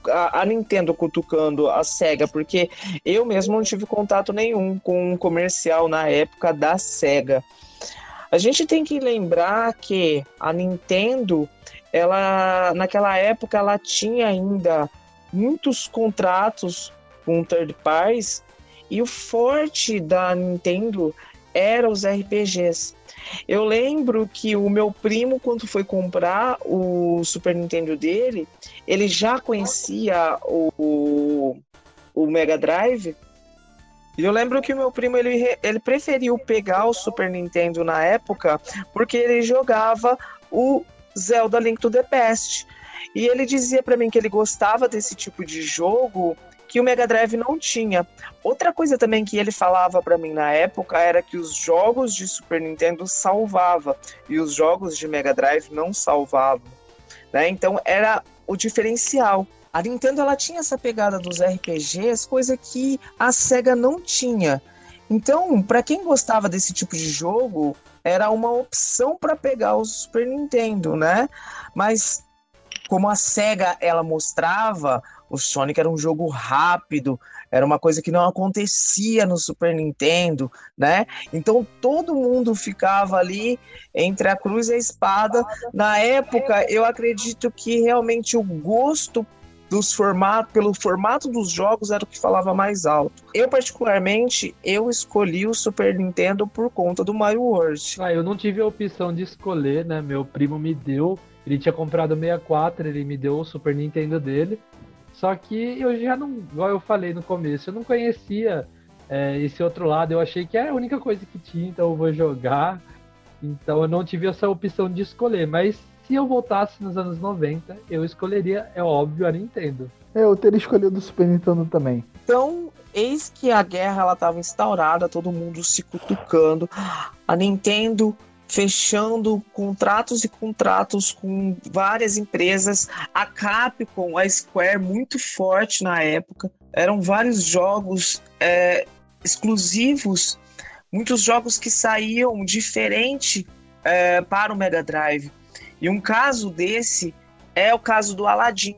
a, a Nintendo cutucando a SEGA, porque eu mesmo não tive contato nenhum com um comercial na época da SEGA. A gente tem que lembrar que a Nintendo, ela naquela época, ela tinha ainda muitos contratos com third parties e o forte da Nintendo era os RPGs. Eu lembro que o meu primo, quando foi comprar o Super Nintendo dele, ele já conhecia o, o Mega Drive. E eu lembro que o meu primo ele, ele preferiu pegar o Super Nintendo na época porque ele jogava o Zelda Link to the Past. E ele dizia pra mim que ele gostava desse tipo de jogo que o Mega Drive não tinha. Outra coisa também que ele falava pra mim na época era que os jogos de Super Nintendo salvava e os jogos de Mega Drive não salvavam, né? Então era o diferencial. A Nintendo ela tinha essa pegada dos RPGs, coisa que a Sega não tinha. Então, pra quem gostava desse tipo de jogo, era uma opção pra pegar o Super Nintendo, né? Mas como a Sega ela mostrava, o Sonic era um jogo rápido, era uma coisa que não acontecia no Super Nintendo, né? Então todo mundo ficava ali entre a cruz e a espada. Na época, eu acredito que realmente o gosto dos formatos, pelo formato dos jogos era o que falava mais alto. Eu particularmente, eu escolhi o Super Nintendo por conta do Mario World. Ah, eu não tive a opção de escolher, né? Meu primo me deu. Ele tinha comprado o 64, ele me deu o Super Nintendo dele. Só que eu já não, igual eu falei no começo, eu não conhecia é, esse outro lado. Eu achei que era a única coisa que tinha, então eu vou jogar. Então eu não tive essa opção de escolher. Mas se eu voltasse nos anos 90, eu escolheria, é óbvio, a Nintendo. É, eu teria escolhido o Super Nintendo também. Então, eis que a guerra ela estava instaurada, todo mundo se cutucando, a Nintendo fechando contratos e contratos com várias empresas, a Capcom, a Square muito forte na época, eram vários jogos é, exclusivos, muitos jogos que saíam diferente é, para o Mega Drive. E um caso desse é o caso do Aladdin,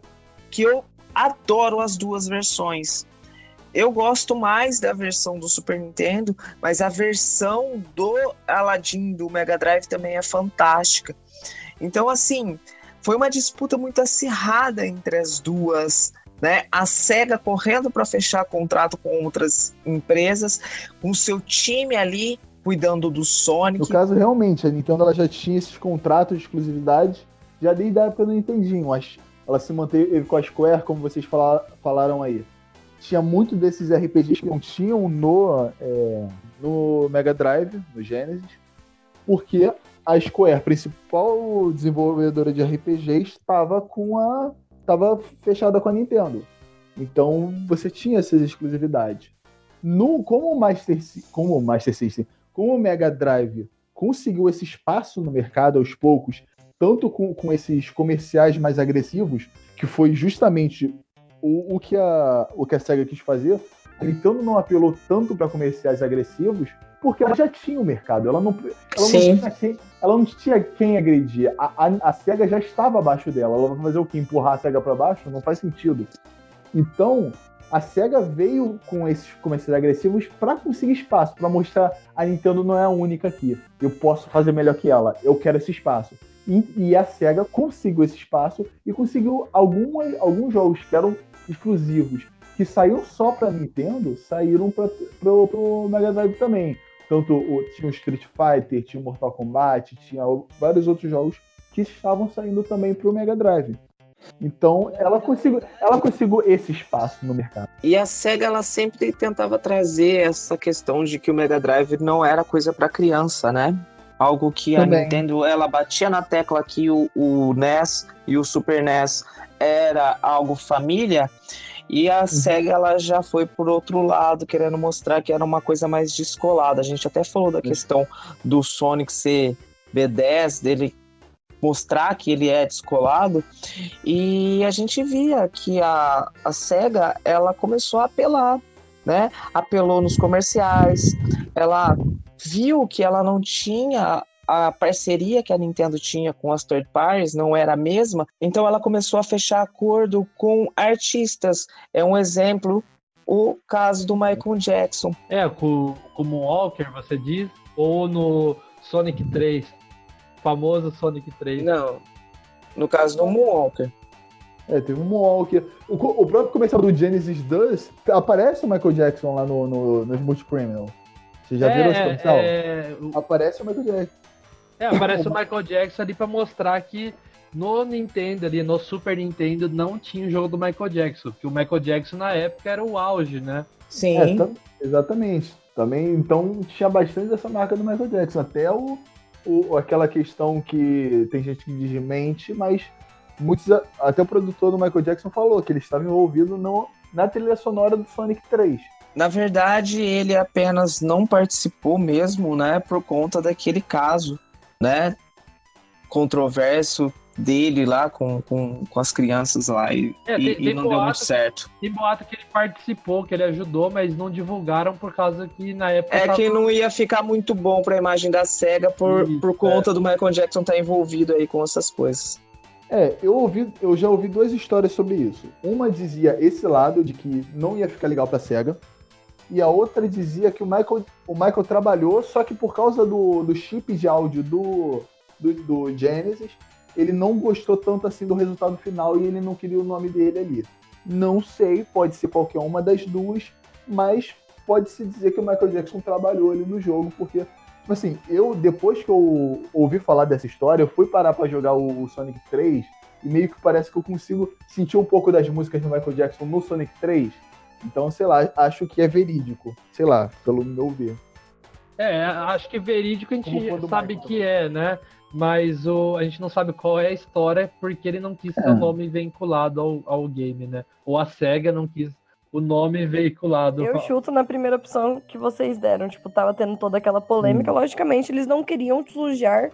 que eu adoro as duas versões. Eu gosto mais da versão do Super Nintendo, mas a versão do Aladdin do Mega Drive também é fantástica. Então, assim, foi uma disputa muito acirrada entre as duas. Né? A SEGA correndo para fechar contrato com outras empresas, com seu time ali cuidando do Sonic. No caso, realmente, a Nintendo ela já tinha esses contratos de exclusividade já desde a época do Nintendinho, ela se manteve com a Square, como vocês falaram aí. Tinha muito desses RPGs que não tinham no, é, no Mega Drive, no Genesis, porque a Square, principal desenvolvedora de RPG, estava com a estava fechada com a Nintendo. Então você tinha essas exclusividades. No, como o Master, como o Master System, como o Mega Drive conseguiu esse espaço no mercado aos poucos, tanto com, com esses comerciais mais agressivos, que foi justamente o, o, que a, o que a SEGA quis fazer, Nintendo não apelou tanto para comerciais agressivos, porque ela já tinha o mercado, ela não, ela não, tinha, quem, ela não tinha quem agredir. A, a, a, SEGA já estava abaixo dela. Ela vai fazer o que? Empurrar a SEGA para baixo? Não faz sentido. Então, a SEGA veio com esses comerciais agressivos para conseguir espaço, para mostrar a Nintendo não é a única aqui. Eu posso fazer melhor que ela. Eu quero esse espaço. E, e a SEGA conseguiu esse espaço e conseguiu alguma, alguns jogos que eram exclusivos, que saíram só para Nintendo, saíram para o Mega Drive também. Tanto o, tinha o Street Fighter, tinha o Mortal Kombat, tinha vários outros jogos que estavam saindo também para o Mega Drive. Então, ela conseguiu, ela conseguiu esse espaço no mercado. E a SEGA ela sempre tentava trazer essa questão de que o Mega Drive não era coisa para criança, né? Algo que Também. a Nintendo ela batia na tecla que o, o NES e o Super NES era algo família. E a uhum. SEGA ela já foi por outro lado, querendo mostrar que era uma coisa mais descolada. A gente até falou da questão do Sonic ser B10, dele mostrar que ele é descolado. E a gente via que a, a SEGA ela começou a apelar, né? Apelou nos comerciais, ela viu que ela não tinha a parceria que a Nintendo tinha com as third parties não era a mesma, então ela começou a fechar acordo com artistas. É um exemplo o caso do Michael Jackson. É, com, como Walker, você diz, ou no Sonic 3, famoso Sonic 3. Não, no caso do Moonwalker. É, teve um Moonwalker. O, o próprio comercial do Genesis 2 aparece o Michael Jackson lá no, no, no Smooth Criminal. Você já é, viram esse comercial? É, aparece o Michael Jackson. É, aparece o Michael Jackson ali pra mostrar que no Nintendo ali, no Super Nintendo, não tinha o jogo do Michael Jackson. Que o Michael Jackson na época era o auge, né? Sim. É, exatamente. Também, então tinha bastante dessa marca do Michael Jackson. Até o, o, aquela questão que tem gente que desmente, mas muitos, até o produtor do Michael Jackson falou que ele estava envolvido no, na trilha sonora do Sonic 3. Na verdade, ele apenas não participou mesmo, né, por conta daquele caso, né, controverso dele lá com, com, com as crianças lá e, é, tem, e, tem não boato, deu muito certo. Tem boato que ele participou, que ele ajudou, mas não divulgaram por causa que na época. É tava... que não ia ficar muito bom para a imagem da SEGA por, Isso, por conta é. do Michael Jackson estar tá envolvido aí com essas coisas. É, eu, ouvi, eu já ouvi duas histórias sobre isso. Uma dizia esse lado de que não ia ficar legal pra SEGA, e a outra dizia que o Michael, o Michael trabalhou, só que por causa do, do chip de áudio do, do, do Genesis, ele não gostou tanto assim do resultado final e ele não queria o nome dele ali. Não sei, pode ser qualquer uma das duas, mas pode-se dizer que o Michael Jackson trabalhou ali no jogo, porque, tipo assim, eu, depois que eu ouvi falar dessa história, eu fui parar para jogar o Sonic 3 e meio que parece que eu consigo sentir um pouco das músicas do Michael Jackson no Sonic 3. Então, sei lá, acho que é verídico. Sei lá, pelo meu ver. É, acho que verídico a gente sabe que é, né? Mas o, a gente não sabe qual é a história porque ele não quis ter o é. nome vinculado ao, ao game, né? Ou a SEGA não quis o nome veiculado. Eu chuto na primeira opção que vocês deram. Tipo, tava tendo toda aquela polêmica. Hum. Logicamente, eles não queriam sujar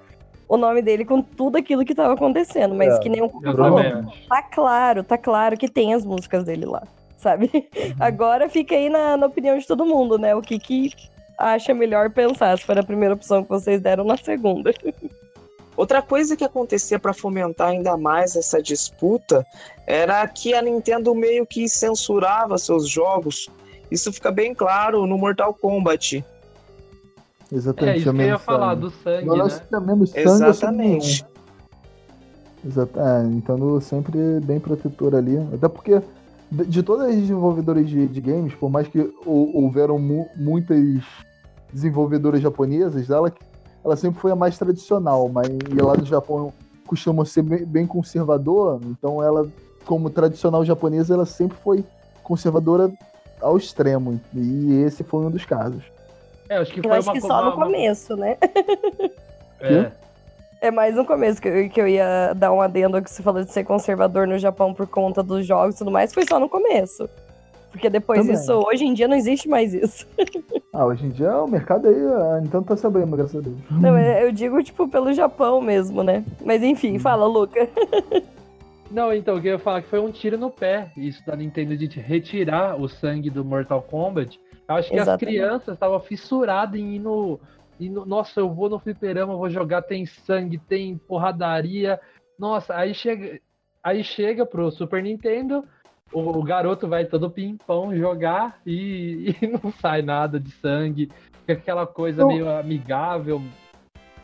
o nome dele com tudo aquilo que tava acontecendo. Mas é, que nem o falou. Tá claro, tá claro que tem as músicas dele lá, sabe? Uhum. Agora fica aí na, na opinião de todo mundo, né? O que que acha melhor pensar, se for a primeira opção que vocês deram na segunda. Outra coisa que acontecia para fomentar ainda mais essa disputa era que a Nintendo meio que censurava seus jogos. Isso fica bem claro no Mortal Kombat. Exatamente. É isso que eu ia falar do sangue, Nós né? sangue Exatamente. Exato. É, Nintendo sempre bem protetora ali. Até porque, de, de todas as desenvolvedoras de, de games, por mais que hou- houveram mu- muitas desenvolvedoras japonesas, ela, ela sempre foi a mais tradicional. Mas e lá no Japão costuma ser bem, conservador, então ela, como tradicional japonesa, ela sempre foi conservadora ao extremo. E esse foi um dos casos. É, acho que Eu foi acho uma que só no uma- uma- começo, né? É. É mais no começo que eu, que eu ia dar um adendo ao que você falou de ser conservador no Japão por conta dos jogos e tudo mais. Foi só no começo. Porque depois Também. isso, hoje em dia não existe mais isso. Ah, hoje em dia o mercado aí, a Nintendo tá se abrindo, graças a Deus. Não, é- eu digo, tipo, pelo Japão mesmo, né? Mas enfim, fala, Luca. Não, então, o que eu ia falar que foi um tiro no pé, isso da Nintendo de retirar o sangue do Mortal Kombat. Eu acho que as Exatamente. crianças estavam fissuradas em ir no, ir no- Nossa, eu vou no fliperama, vou jogar, tem sangue, tem porradaria. Nossa, aí chega, aí chega pro Super Nintendo, o, o garoto vai todo pimpão jogar e, e não sai nada de sangue. Fica aquela coisa Não. meio amigável.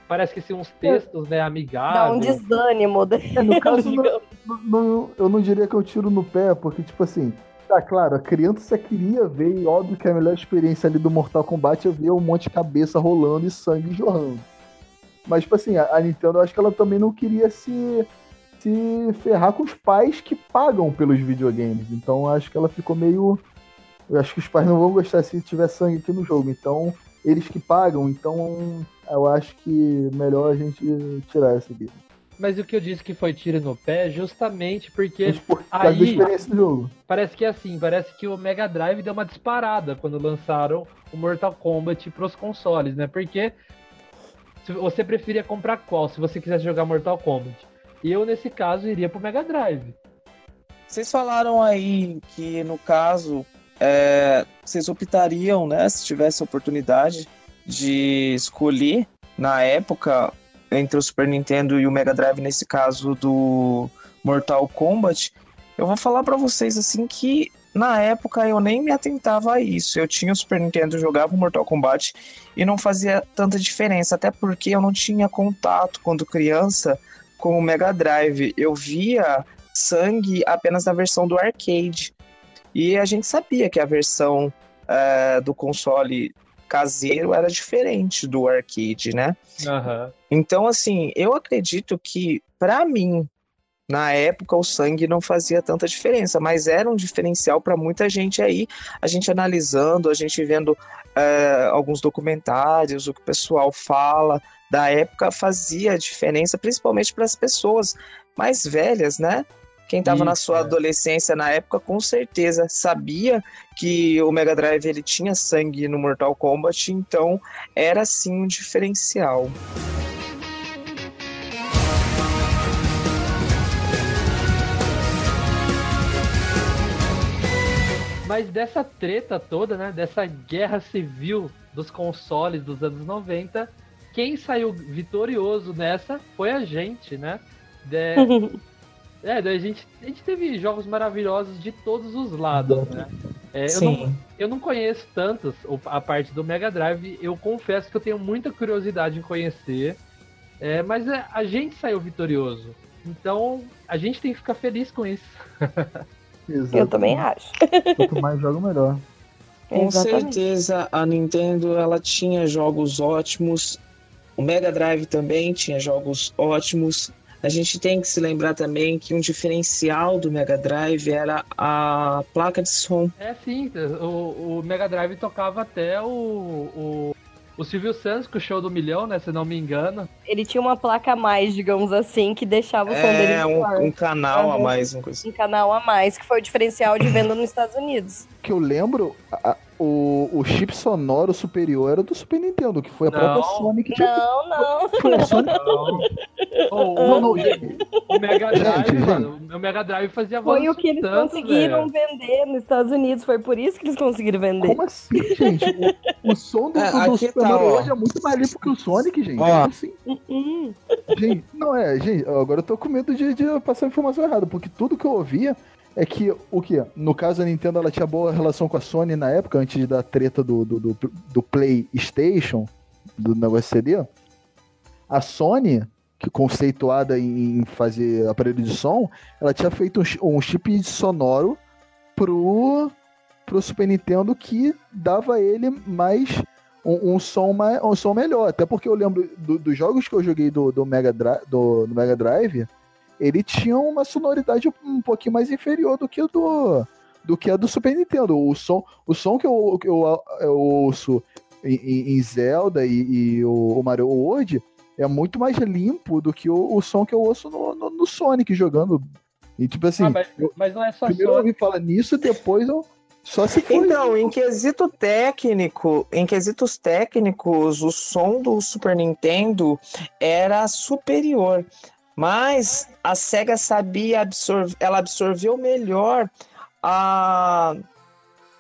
Parece que assim, uns textos, né, Dá amigáveis. um desânimo. né? É, no caso, não, não- eu não diria que eu tiro no pé, porque, tipo assim, tá claro, a criança queria ver, e óbvio que a melhor experiência ali do Mortal Kombat é ver um monte de cabeça rolando e sangue jorrando. Mas, tipo assim, a, a Nintendo, eu acho que ela também não queria se, se ferrar com os pais que pagam pelos videogames. Então, acho que ela ficou meio. Eu acho que os pais não vão gostar se tiver sangue aqui no jogo. Então, eles que pagam, então eu acho que melhor a gente tirar essa aqui. Mas o que eu disse que foi tiro no pé, justamente porque Mas por causa aí- experiência do jogo. parece que é assim, parece que o Mega Drive deu uma disparada quando lançaram o Mortal Kombat pros consoles, né? Porque você preferia comprar qual se você quisesse jogar Mortal Kombat? Eu, nesse caso, iria pro Mega Drive. Vocês falaram aí que, no caso, é, vocês optariam, né, se tivesse a oportunidade de escolher, na época, entre o Super Nintendo e o Mega Drive, nesse caso do Mortal Kombat, eu vou falar pra vocês, assim, que na época eu nem me atentava a isso. Eu tinha o Super Nintendo, jogava o Mortal Kombat e não fazia tanta diferença, até porque eu não tinha contato quando criança com o Mega Drive. Eu via sangue apenas na versão do arcade. E a gente sabia que a versão eh, do console caseiro era diferente do arcade, né? Aham. Então, assim, eu acredito que, pra mim, na época, o sangue não fazia tanta diferença, mas era um diferencial para muita gente aí. A gente analisando, a gente vendo eh, alguns documentários, o que o pessoal fala da época fazia diferença, principalmente para as pessoas mais velhas, né? Quem estava na sua é. adolescência na época, com certeza sabia que o Mega Drive ele tinha sangue no Mortal Kombat, então era sim um diferencial. Mas dessa treta toda, né? Dessa guerra civil dos consoles dos anos 90, quem saiu vitorioso nessa foi a gente, né? De- É, daí a gente, a gente teve jogos maravilhosos de todos os lados, né? É, eu, não, eu não conheço tantos a parte do Mega Drive, eu confesso que eu tenho muita curiosidade em conhecer, é, mas é, a gente saiu vitorioso. Então a gente tem que ficar feliz com isso. Eu também acho. Quanto mais joga, melhor. Com Exatamente. certeza a Nintendo ela tinha jogos ótimos, o Mega Drive também tinha jogos ótimos. A gente tem que se lembrar também que um diferencial do Mega Drive era a placa de som. É sim, o, o Mega Drive tocava até o, o, o Silvio Santos com o show do milhão, né? Se não me engano. Ele tinha uma placa a mais, digamos assim, que deixava o som dele É, um, um canal a Uhum. mais, uma coisa. Um canal a mais, que foi o diferencial de venda nos Estados Unidos. que eu lembro, a- o, o chip sonoro superior era do Super Nintendo, que foi a Não. própria Sony que tinha. Não, não. Foi a Sony. O, Não, o, não, gente. o Mega Drive, Gente, mano, o Mega Drive fazia voz Foi o que eles Santos, conseguiram velho. vender nos Estados Unidos. Foi por isso que eles conseguiram vender. Como assim, gente? O, o som do, É, do, Super tá, Mario ó. hoje é muito mais limpo que o Sonic, gente. Ó. Como assim? Hum, Gente, não é, gente, agora eu tô com medo de, de passar informação errada, porque tudo que eu ouvia é que, o que? No caso, a Nintendo ela tinha boa relação com a Sony na época, antes da treta do, do, do, do PlayStation, do negócio CD. A Sony que conceituada em fazer aparelho de som, ela tinha feito um, um chip sonoro pro, pro Super Nintendo que dava ele mais um, um som mais, um som melhor. Até porque eu lembro do- dos jogos que eu joguei do, do, Mega, do, do Mega Drive, ele tinha uma sonoridade um pouquinho mais inferior do que o do do que a do Super Nintendo. O som, o som que eu, que eu, eu ouço em, Zelda e, e o, Mario World é muito mais limpo do que o, o som que eu ouço no, no, no Sonic jogando. E tipo assim, Ah, mas, eu- mas não é só primeiro eu Sonic. ouvi falar nisso, depois eu. Só se for. Então, em quesito técnico, em quesitos técnicos, o som do Super Nintendo era superior. Mas a SEGA sabia absorver, ela absorveu melhor a,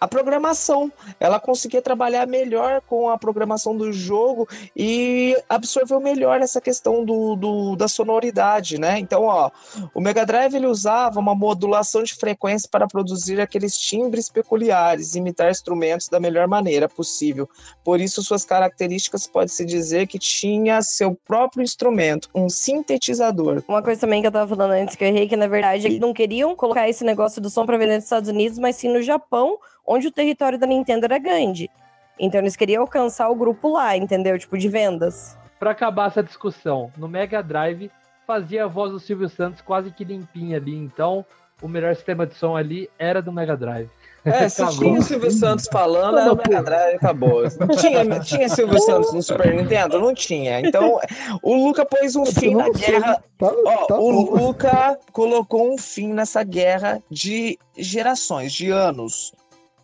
a programação. Ela conseguia trabalhar melhor com a programação do jogo e absorveu melhor essa questão do, do- da sonoridade, né? Então, ó, o Mega Drive ele usava uma modulação de frequência para produzir aqueles timbres peculiares, imitar instrumentos da melhor maneira possível. Por isso, suas características pode-se dizer que tinha seu próprio instrumento, um sintetizador. Uma coisa também que eu tava falando antes que eu errei, que na verdade eles não queriam colocar esse negócio do som pra vender nos Estados Unidos, mas sim no Japão, onde o território da Nintendo era grande. Então eles queriam alcançar o grupo lá, entendeu? Tipo, de vendas. Pra acabar essa discussão, no Mega Drive fazia a voz do Silvio Santos quase que limpinha ali, então o melhor sistema de som ali era do Mega Drive. É, se Acabou. tinha o Silvio Santos falando, era o Mega Drive, acabou. Tinha, tinha Silvio Santos no Super Nintendo? Não tinha. Então, o Luca pôs um fim na guerra Tá, Ó, tá o bom. Luca colocou um fim nessa guerra de gerações, de anos.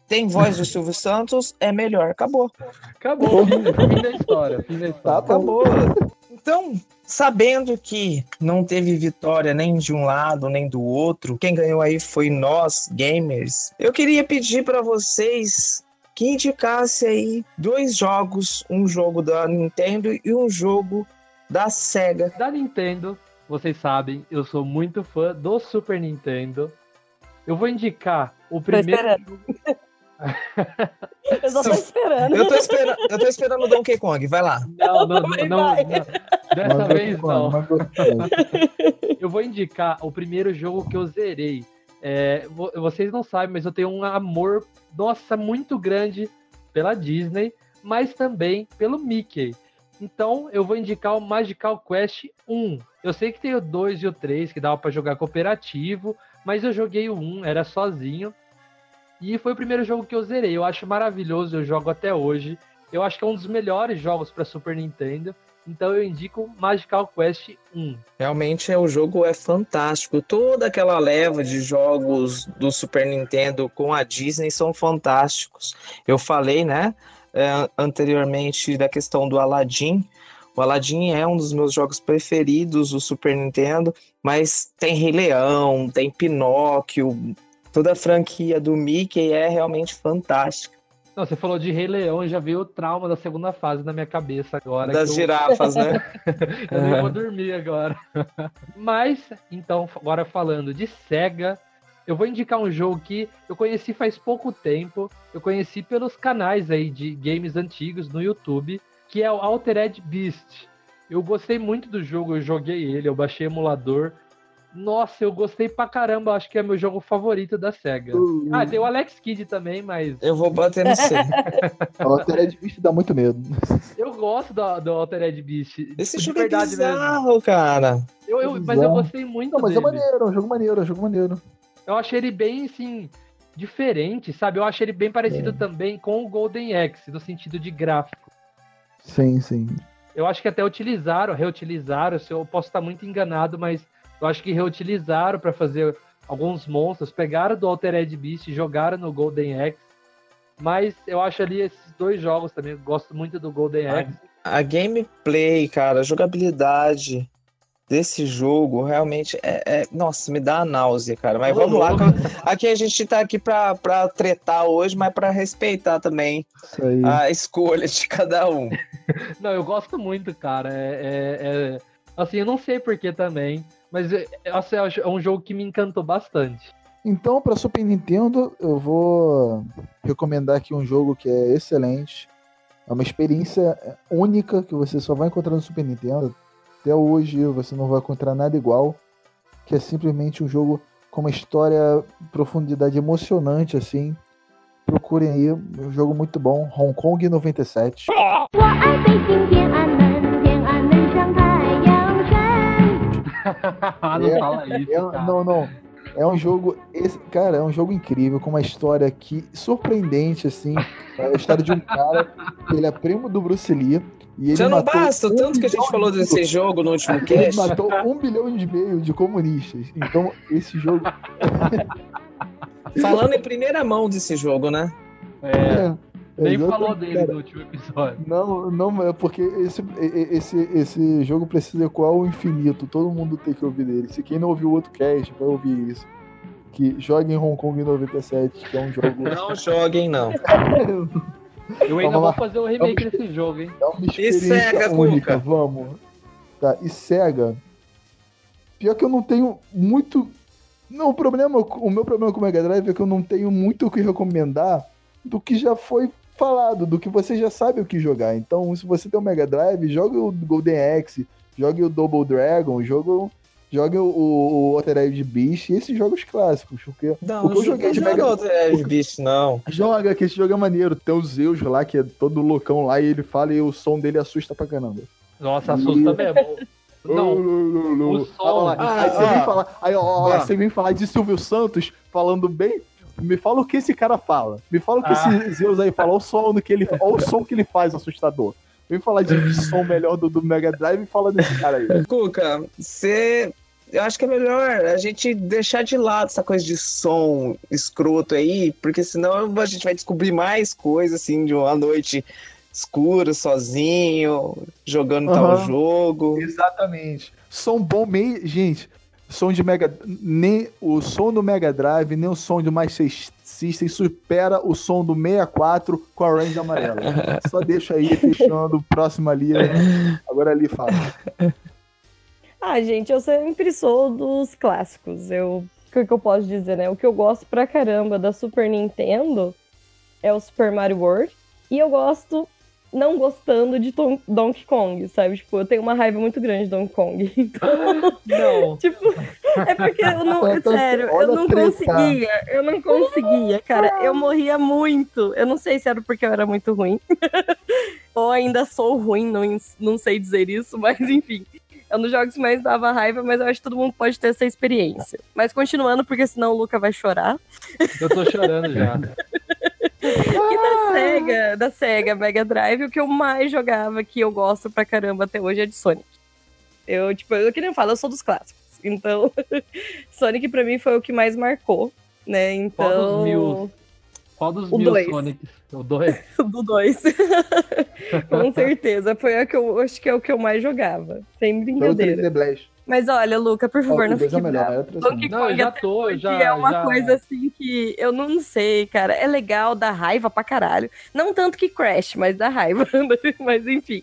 Tem voz do Silvio Santos, é melhor. Acabou. Acabou, fim, fim da história, fim da Tá história. Acabou. Então, sabendo que não teve vitória nem de um lado nem do outro, quem ganhou aí foi nós, gamers. Eu queria pedir para vocês que indicasse aí dois jogos, um jogo da Nintendo e um jogo da Sega. Da Nintendo, vocês sabem, eu sou muito fã do Super Nintendo. Eu vou indicar o primeiro jogo. Eu só tô esperando. Eu tô esperando, eu tô esperando o Donkey Kong, vai lá. Não, não, não, Vai, não, não. Dessa Mandou vez não. Eu vou indicar o primeiro jogo que eu zerei. É, vo- vocês não sabem, mas eu tenho um amor, nossa, muito grande pela Disney, mas também pelo Mickey. Então eu vou indicar o Magical Quest 1. Eu sei que tem o 2 e o 3 que dava pra jogar cooperativo, mas eu joguei o 1, era sozinho. E foi o primeiro jogo que eu zerei. Eu acho maravilhoso, eu jogo até hoje. Eu acho que é um dos melhores jogos para Super Nintendo. Então eu indico Magical Quest 1. Realmente é, o jogo é fantástico. Toda aquela leva de jogos do Super Nintendo com a Disney são fantásticos. Eu falei, né, é, anteriormente da questão do Aladdin. O Aladdin é um dos meus jogos preferidos do Super Nintendo, mas tem Rei Leão, tem Pinóquio, toda a franquia do Mickey é realmente fantástica. Não, você falou de Rei Leão e já veio o trauma da segunda fase na minha cabeça agora. Das eu- girafas, né? Eu nem vou dormir agora. Mas, então, agora falando de SEGA, eu vou indicar um jogo que eu conheci faz pouco tempo. Eu conheci pelos canais aí de games antigos no YouTube, que é o Altered Beast. Eu gostei muito do jogo, eu joguei ele, eu baixei emulador. Nossa, eu gostei pra caramba, acho que é meu jogo favorito da SEGA. Ah, tem o Alex Kidd também, mas Eu vou bater no C. A Altered Beast dá muito medo. eu gosto do, do Altered Beast. Esse jogo é verdade mesmo. bizarro, cara. Eu, eu- mas eu Bizarro. gostei muito Não, mas é dele. maneiro, é um jogo maneiro, é um jogo maneiro. Eu achei ele bem, assim, diferente, sabe? Eu achei ele bem parecido também com o Golden Axe, no sentido de gráfico. Sim, sim. Eu acho que até utilizaram, reutilizaram, se eu posso estar muito enganado, mas eu acho que reutilizaram para fazer alguns monstros, pegaram do Altered Beast e jogaram no Golden Axe. Mas eu acho ali esses dois jogos também, eu gosto muito do Golden. Axe. A gameplay, cara, a jogabilidade desse jogo realmente é, é- Nossa, me dá náusea, cara. Mas vamos lá. Aqui a gente tá aqui pra, pra tretar hoje, mas pra respeitar também a escolha de cada um. Não, eu gosto muito, cara. É, é- é- assim, eu não sei porquê também, mas é, assim, é um jogo que me encantou bastante. Então, para Super Nintendo, eu vou recomendar aqui um jogo que é excelente. É uma experiência única que você só vai encontrar no Super Nintendo. Até hoje você não vai encontrar nada igual, que é simplesmente um jogo com uma história, profundidade emocionante assim. Procurem aí, um jogo muito bom, Hong Kong 97. não É, fala isso. É- cara. não, não. É um jogo, esse, cara, é um jogo incrível, com uma história que surpreendente, assim. É a história de um cara, que ele é primo do Bruce Lee. E ele Já não matou basta o um tanto que a gente bilhão falou de- desse jogo no último Ele cast. matou um bilhão e meio de comunistas. Então, esse jogo. Falando em primeira mão desse jogo, né? É, é, nem exatamente, falou dele cara. no último episódio. Não, não, é porque esse, e- e- esse, esse jogo precisa ecoar o infinito. Todo mundo tem que ouvir dele. Se quem não ouviu o outro cast, vai ouvir isso. Que joga em Hong Kong 97, que é um jogo. Não joguem, não. Eu ainda Vamos lá. vou fazer um remake desse jogo, hein? É uma experiência Sega, única, Cuca? vamos. Tá, e Sega. Pior que eu não tenho muito. Não, o problema, o meu problema com o Mega Drive é que eu não tenho muito o que recomendar do que já foi falado, do que você já sabe o que jogar. Então, se você tem o Mega Drive, joga o Golden Axe, jogue o Double Dragon, joga, joga o, o Altered Beast, e esses jogos clássicos, porque Não, O que eu joguei de Mega- joga Altered Beast, não. joga, que esse jogo é maneiro. Tem o Zeus lá, que é todo loucão lá, e ele fala e o som dele assusta pra caramba. Nossa, assusta mesmo. Não, não, o som- aí você Ah, vem ah. falar, aí, ó, ó, Ah. você vem falar de Silvio Santos falando bem. Me fala o que esse cara fala. Me fala o que Ah. esse Zeus aí fala. Olha o som do que ele, olha o som que ele faz assustador. Vem falar de som melhor do, do Mega Drive e fala desse cara aí. Cuca, você. Eu acho que é melhor a gente deixar de lado essa coisa de som escroto aí, porque senão a gente vai descobrir mais coisas assim de uma noite escura, sozinho, jogando tal Aham. jogo. Exatamente. Som bom meio. Gente, som de Mega. Nem o som do Mega Drive, nem o som do Master System supera o som do 64 com a range amarela. Só deixa aí, fechando. Próximo ali. Agora ali fala. Ah, gente, eu sempre sou dos clássicos. Eu, o que, que eu posso dizer, né? O que eu gosto pra caramba da Super Nintendo é o Super Mario World. E eu gosto, não gostando de Don- Donkey Kong, sabe? Tipo, eu tenho uma raiva muito grande de Donkey Kong. Então, não. tipo, é porque eu não. Tá- tá- sério, eu não conseguia. Eu não conseguia, cara. Eu morria muito. Eu não sei se era porque eu era muito ruim. Ou ainda sou ruim, não, não sei dizer isso, mas enfim. É um dos jogos que mais dava raiva, mas eu acho que todo mundo pode ter essa experiência. Mas continuando, porque senão o Luca vai chorar. Eu tô chorando já. E da SEGA, da SEGA Mega Drive, o que eu mais jogava, que eu gosto pra caramba até hoje, é de Sonic. Eu, tipo, eu que nem falo, eu sou dos clássicos. Então, Sonic pra mim foi o que mais marcou, né? Qual dos Então. mil? Qual dos O mil dois. Sonics? O 2? Do 2. Com certeza. Foi a que eu acho que é o que eu mais jogava. Sem Foi o brincadeira. 3D Blast. Mas olha, Luca, por favor, Ó, não dois fique é melhor, bravo. né? Três Donkey Não, eu Kong já tô, já- é uma já- coisa assim que eu não sei, cara. É legal, dá raiva pra caralho. Não tanto que Crash, mas dá raiva. mas enfim.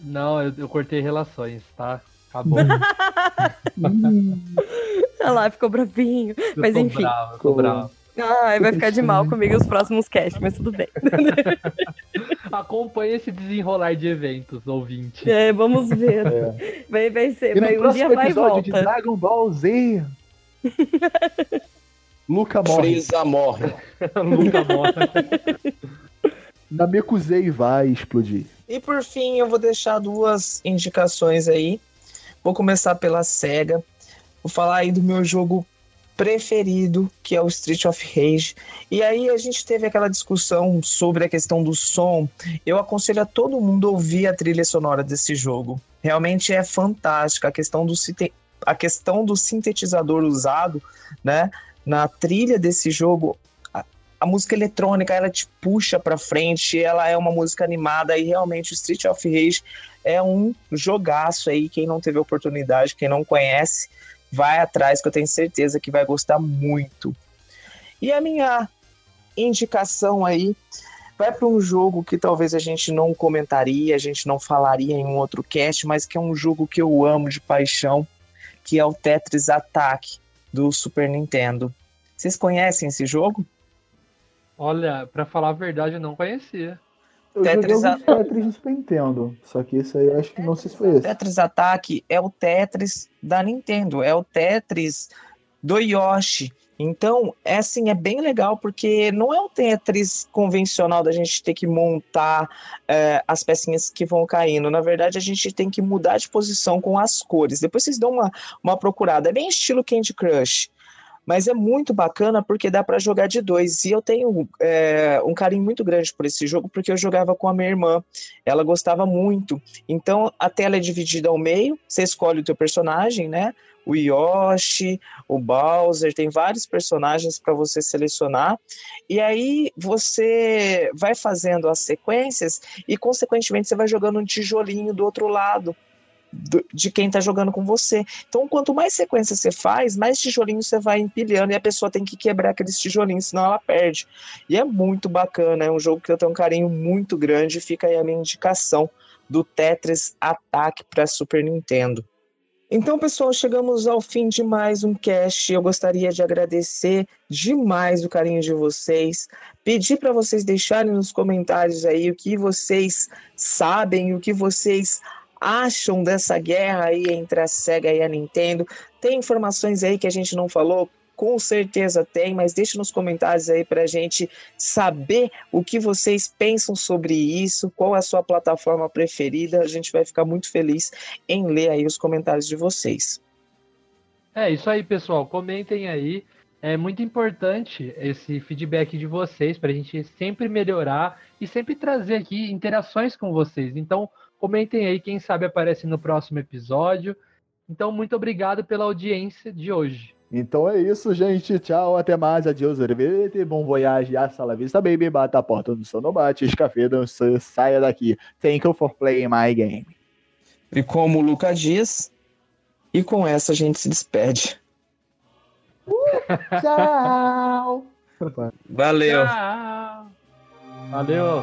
Não, eu, eu cortei relações, tá? Acabou. Olha lá, ficou bravinho. Eu Mas tô enfim. bravo, eu tô bravo. Ai, vai ficar de mal comigo os próximos casts, mas tudo bem. Acompanhe esse desenrolar de eventos, ouvinte. É, vamos ver. É. Vai, vai ser, E vai, no um dia próximo vai e episódio de volta. Dragon Ball Z. Luca morre. Freeza morre. Nunca morre. Namekusei vai explodir. E por fim, eu vou deixar duas indicações aí. Vou começar pela SEGA. Vou falar aí do meu jogo preferido, que é o Street of Rage. E aí a gente teve aquela discussão sobre a questão do som. Eu aconselho a todo mundo ouvir a trilha sonora desse jogo. Realmente é fantástica a questão do a questão do sintetizador usado, né, na trilha desse jogo. A, a música eletrônica, ela te puxa para frente, ela é uma música animada e realmente o Street of Rage é um jogaço aí, quem não teve oportunidade, quem não conhece, vai atrás que eu tenho certeza que vai gostar muito. E a minha indicação aí vai para um jogo que talvez a gente não comentaria, a gente não falaria em um outro cast, mas que é um jogo que eu amo de paixão, que é o Tetris Attack do Super Nintendo. Vocês conhecem esse jogo? Olha, pra falar a verdade, eu não conhecia. Eu Tetris joguei alguns Tetris no Super Nintendo. Só que esse aí eu acho que não sei se foi esse. Tetris Attack é o Tetris da Nintendo, é o Tetris do Yoshi. Então, é assim, é bem legal, porque não é um Tetris convencional da gente ter que montar é, as pecinhas que vão caindo. Na verdade, a gente tem que mudar de posição com as cores. Depois vocês dão uma, uma procurada. É bem estilo Candy Crush. Mas é muito bacana porque dá para jogar de dois. E eu tenho é, um carinho muito grande por esse jogo, porque eu jogava com a minha irmã. Ela gostava muito. Então a tela é dividida ao meio, você escolhe o teu personagem, né? O Yoshi, o Bowser, tem vários personagens para você selecionar. E aí você vai fazendo as sequências e, consequentemente, você vai jogando um tijolinho do outro lado do- de quem está jogando com você. Então, quanto mais sequência você faz, mais tijolinhos você vai empilhando e a pessoa tem que quebrar aqueles tijolinhos, senão ela perde. E é muito bacana, é um jogo que eu tenho um carinho muito grande. Fica aí a minha indicação do Tetris Attack para Super Nintendo. Então, pessoal, chegamos ao fim de mais um cast. Eu gostaria de agradecer demais o carinho de vocês, pedir para vocês deixarem nos comentários aí o que vocês sabem, o que vocês acham dessa guerra aí entre a Sega e a Nintendo. Tem informações aí que a gente não falou? Com certeza tem, mas deixe nos comentários aí para a gente saber o que vocês pensam sobre isso, qual é a sua plataforma preferida. A gente vai ficar muito feliz em ler aí os comentários de vocês. É isso aí, pessoal. Comentem aí. É muito importante esse feedback de vocês para a gente sempre melhorar e sempre trazer aqui interações com vocês. Então, comentem aí, quem sabe aparece no próximo episódio. Então, muito obrigado pela audiência de hoje. Então é isso, gente. Tchau, até mais. Adiós, revete, bom voyage, hasta la vista, baby. Bata a porta do seu não bate, escafé, dança, saia daqui. Thank you for playing my game. E como o Luca diz, e com essa a gente se despede. Tchau. Valeu! Tchau. Valeu.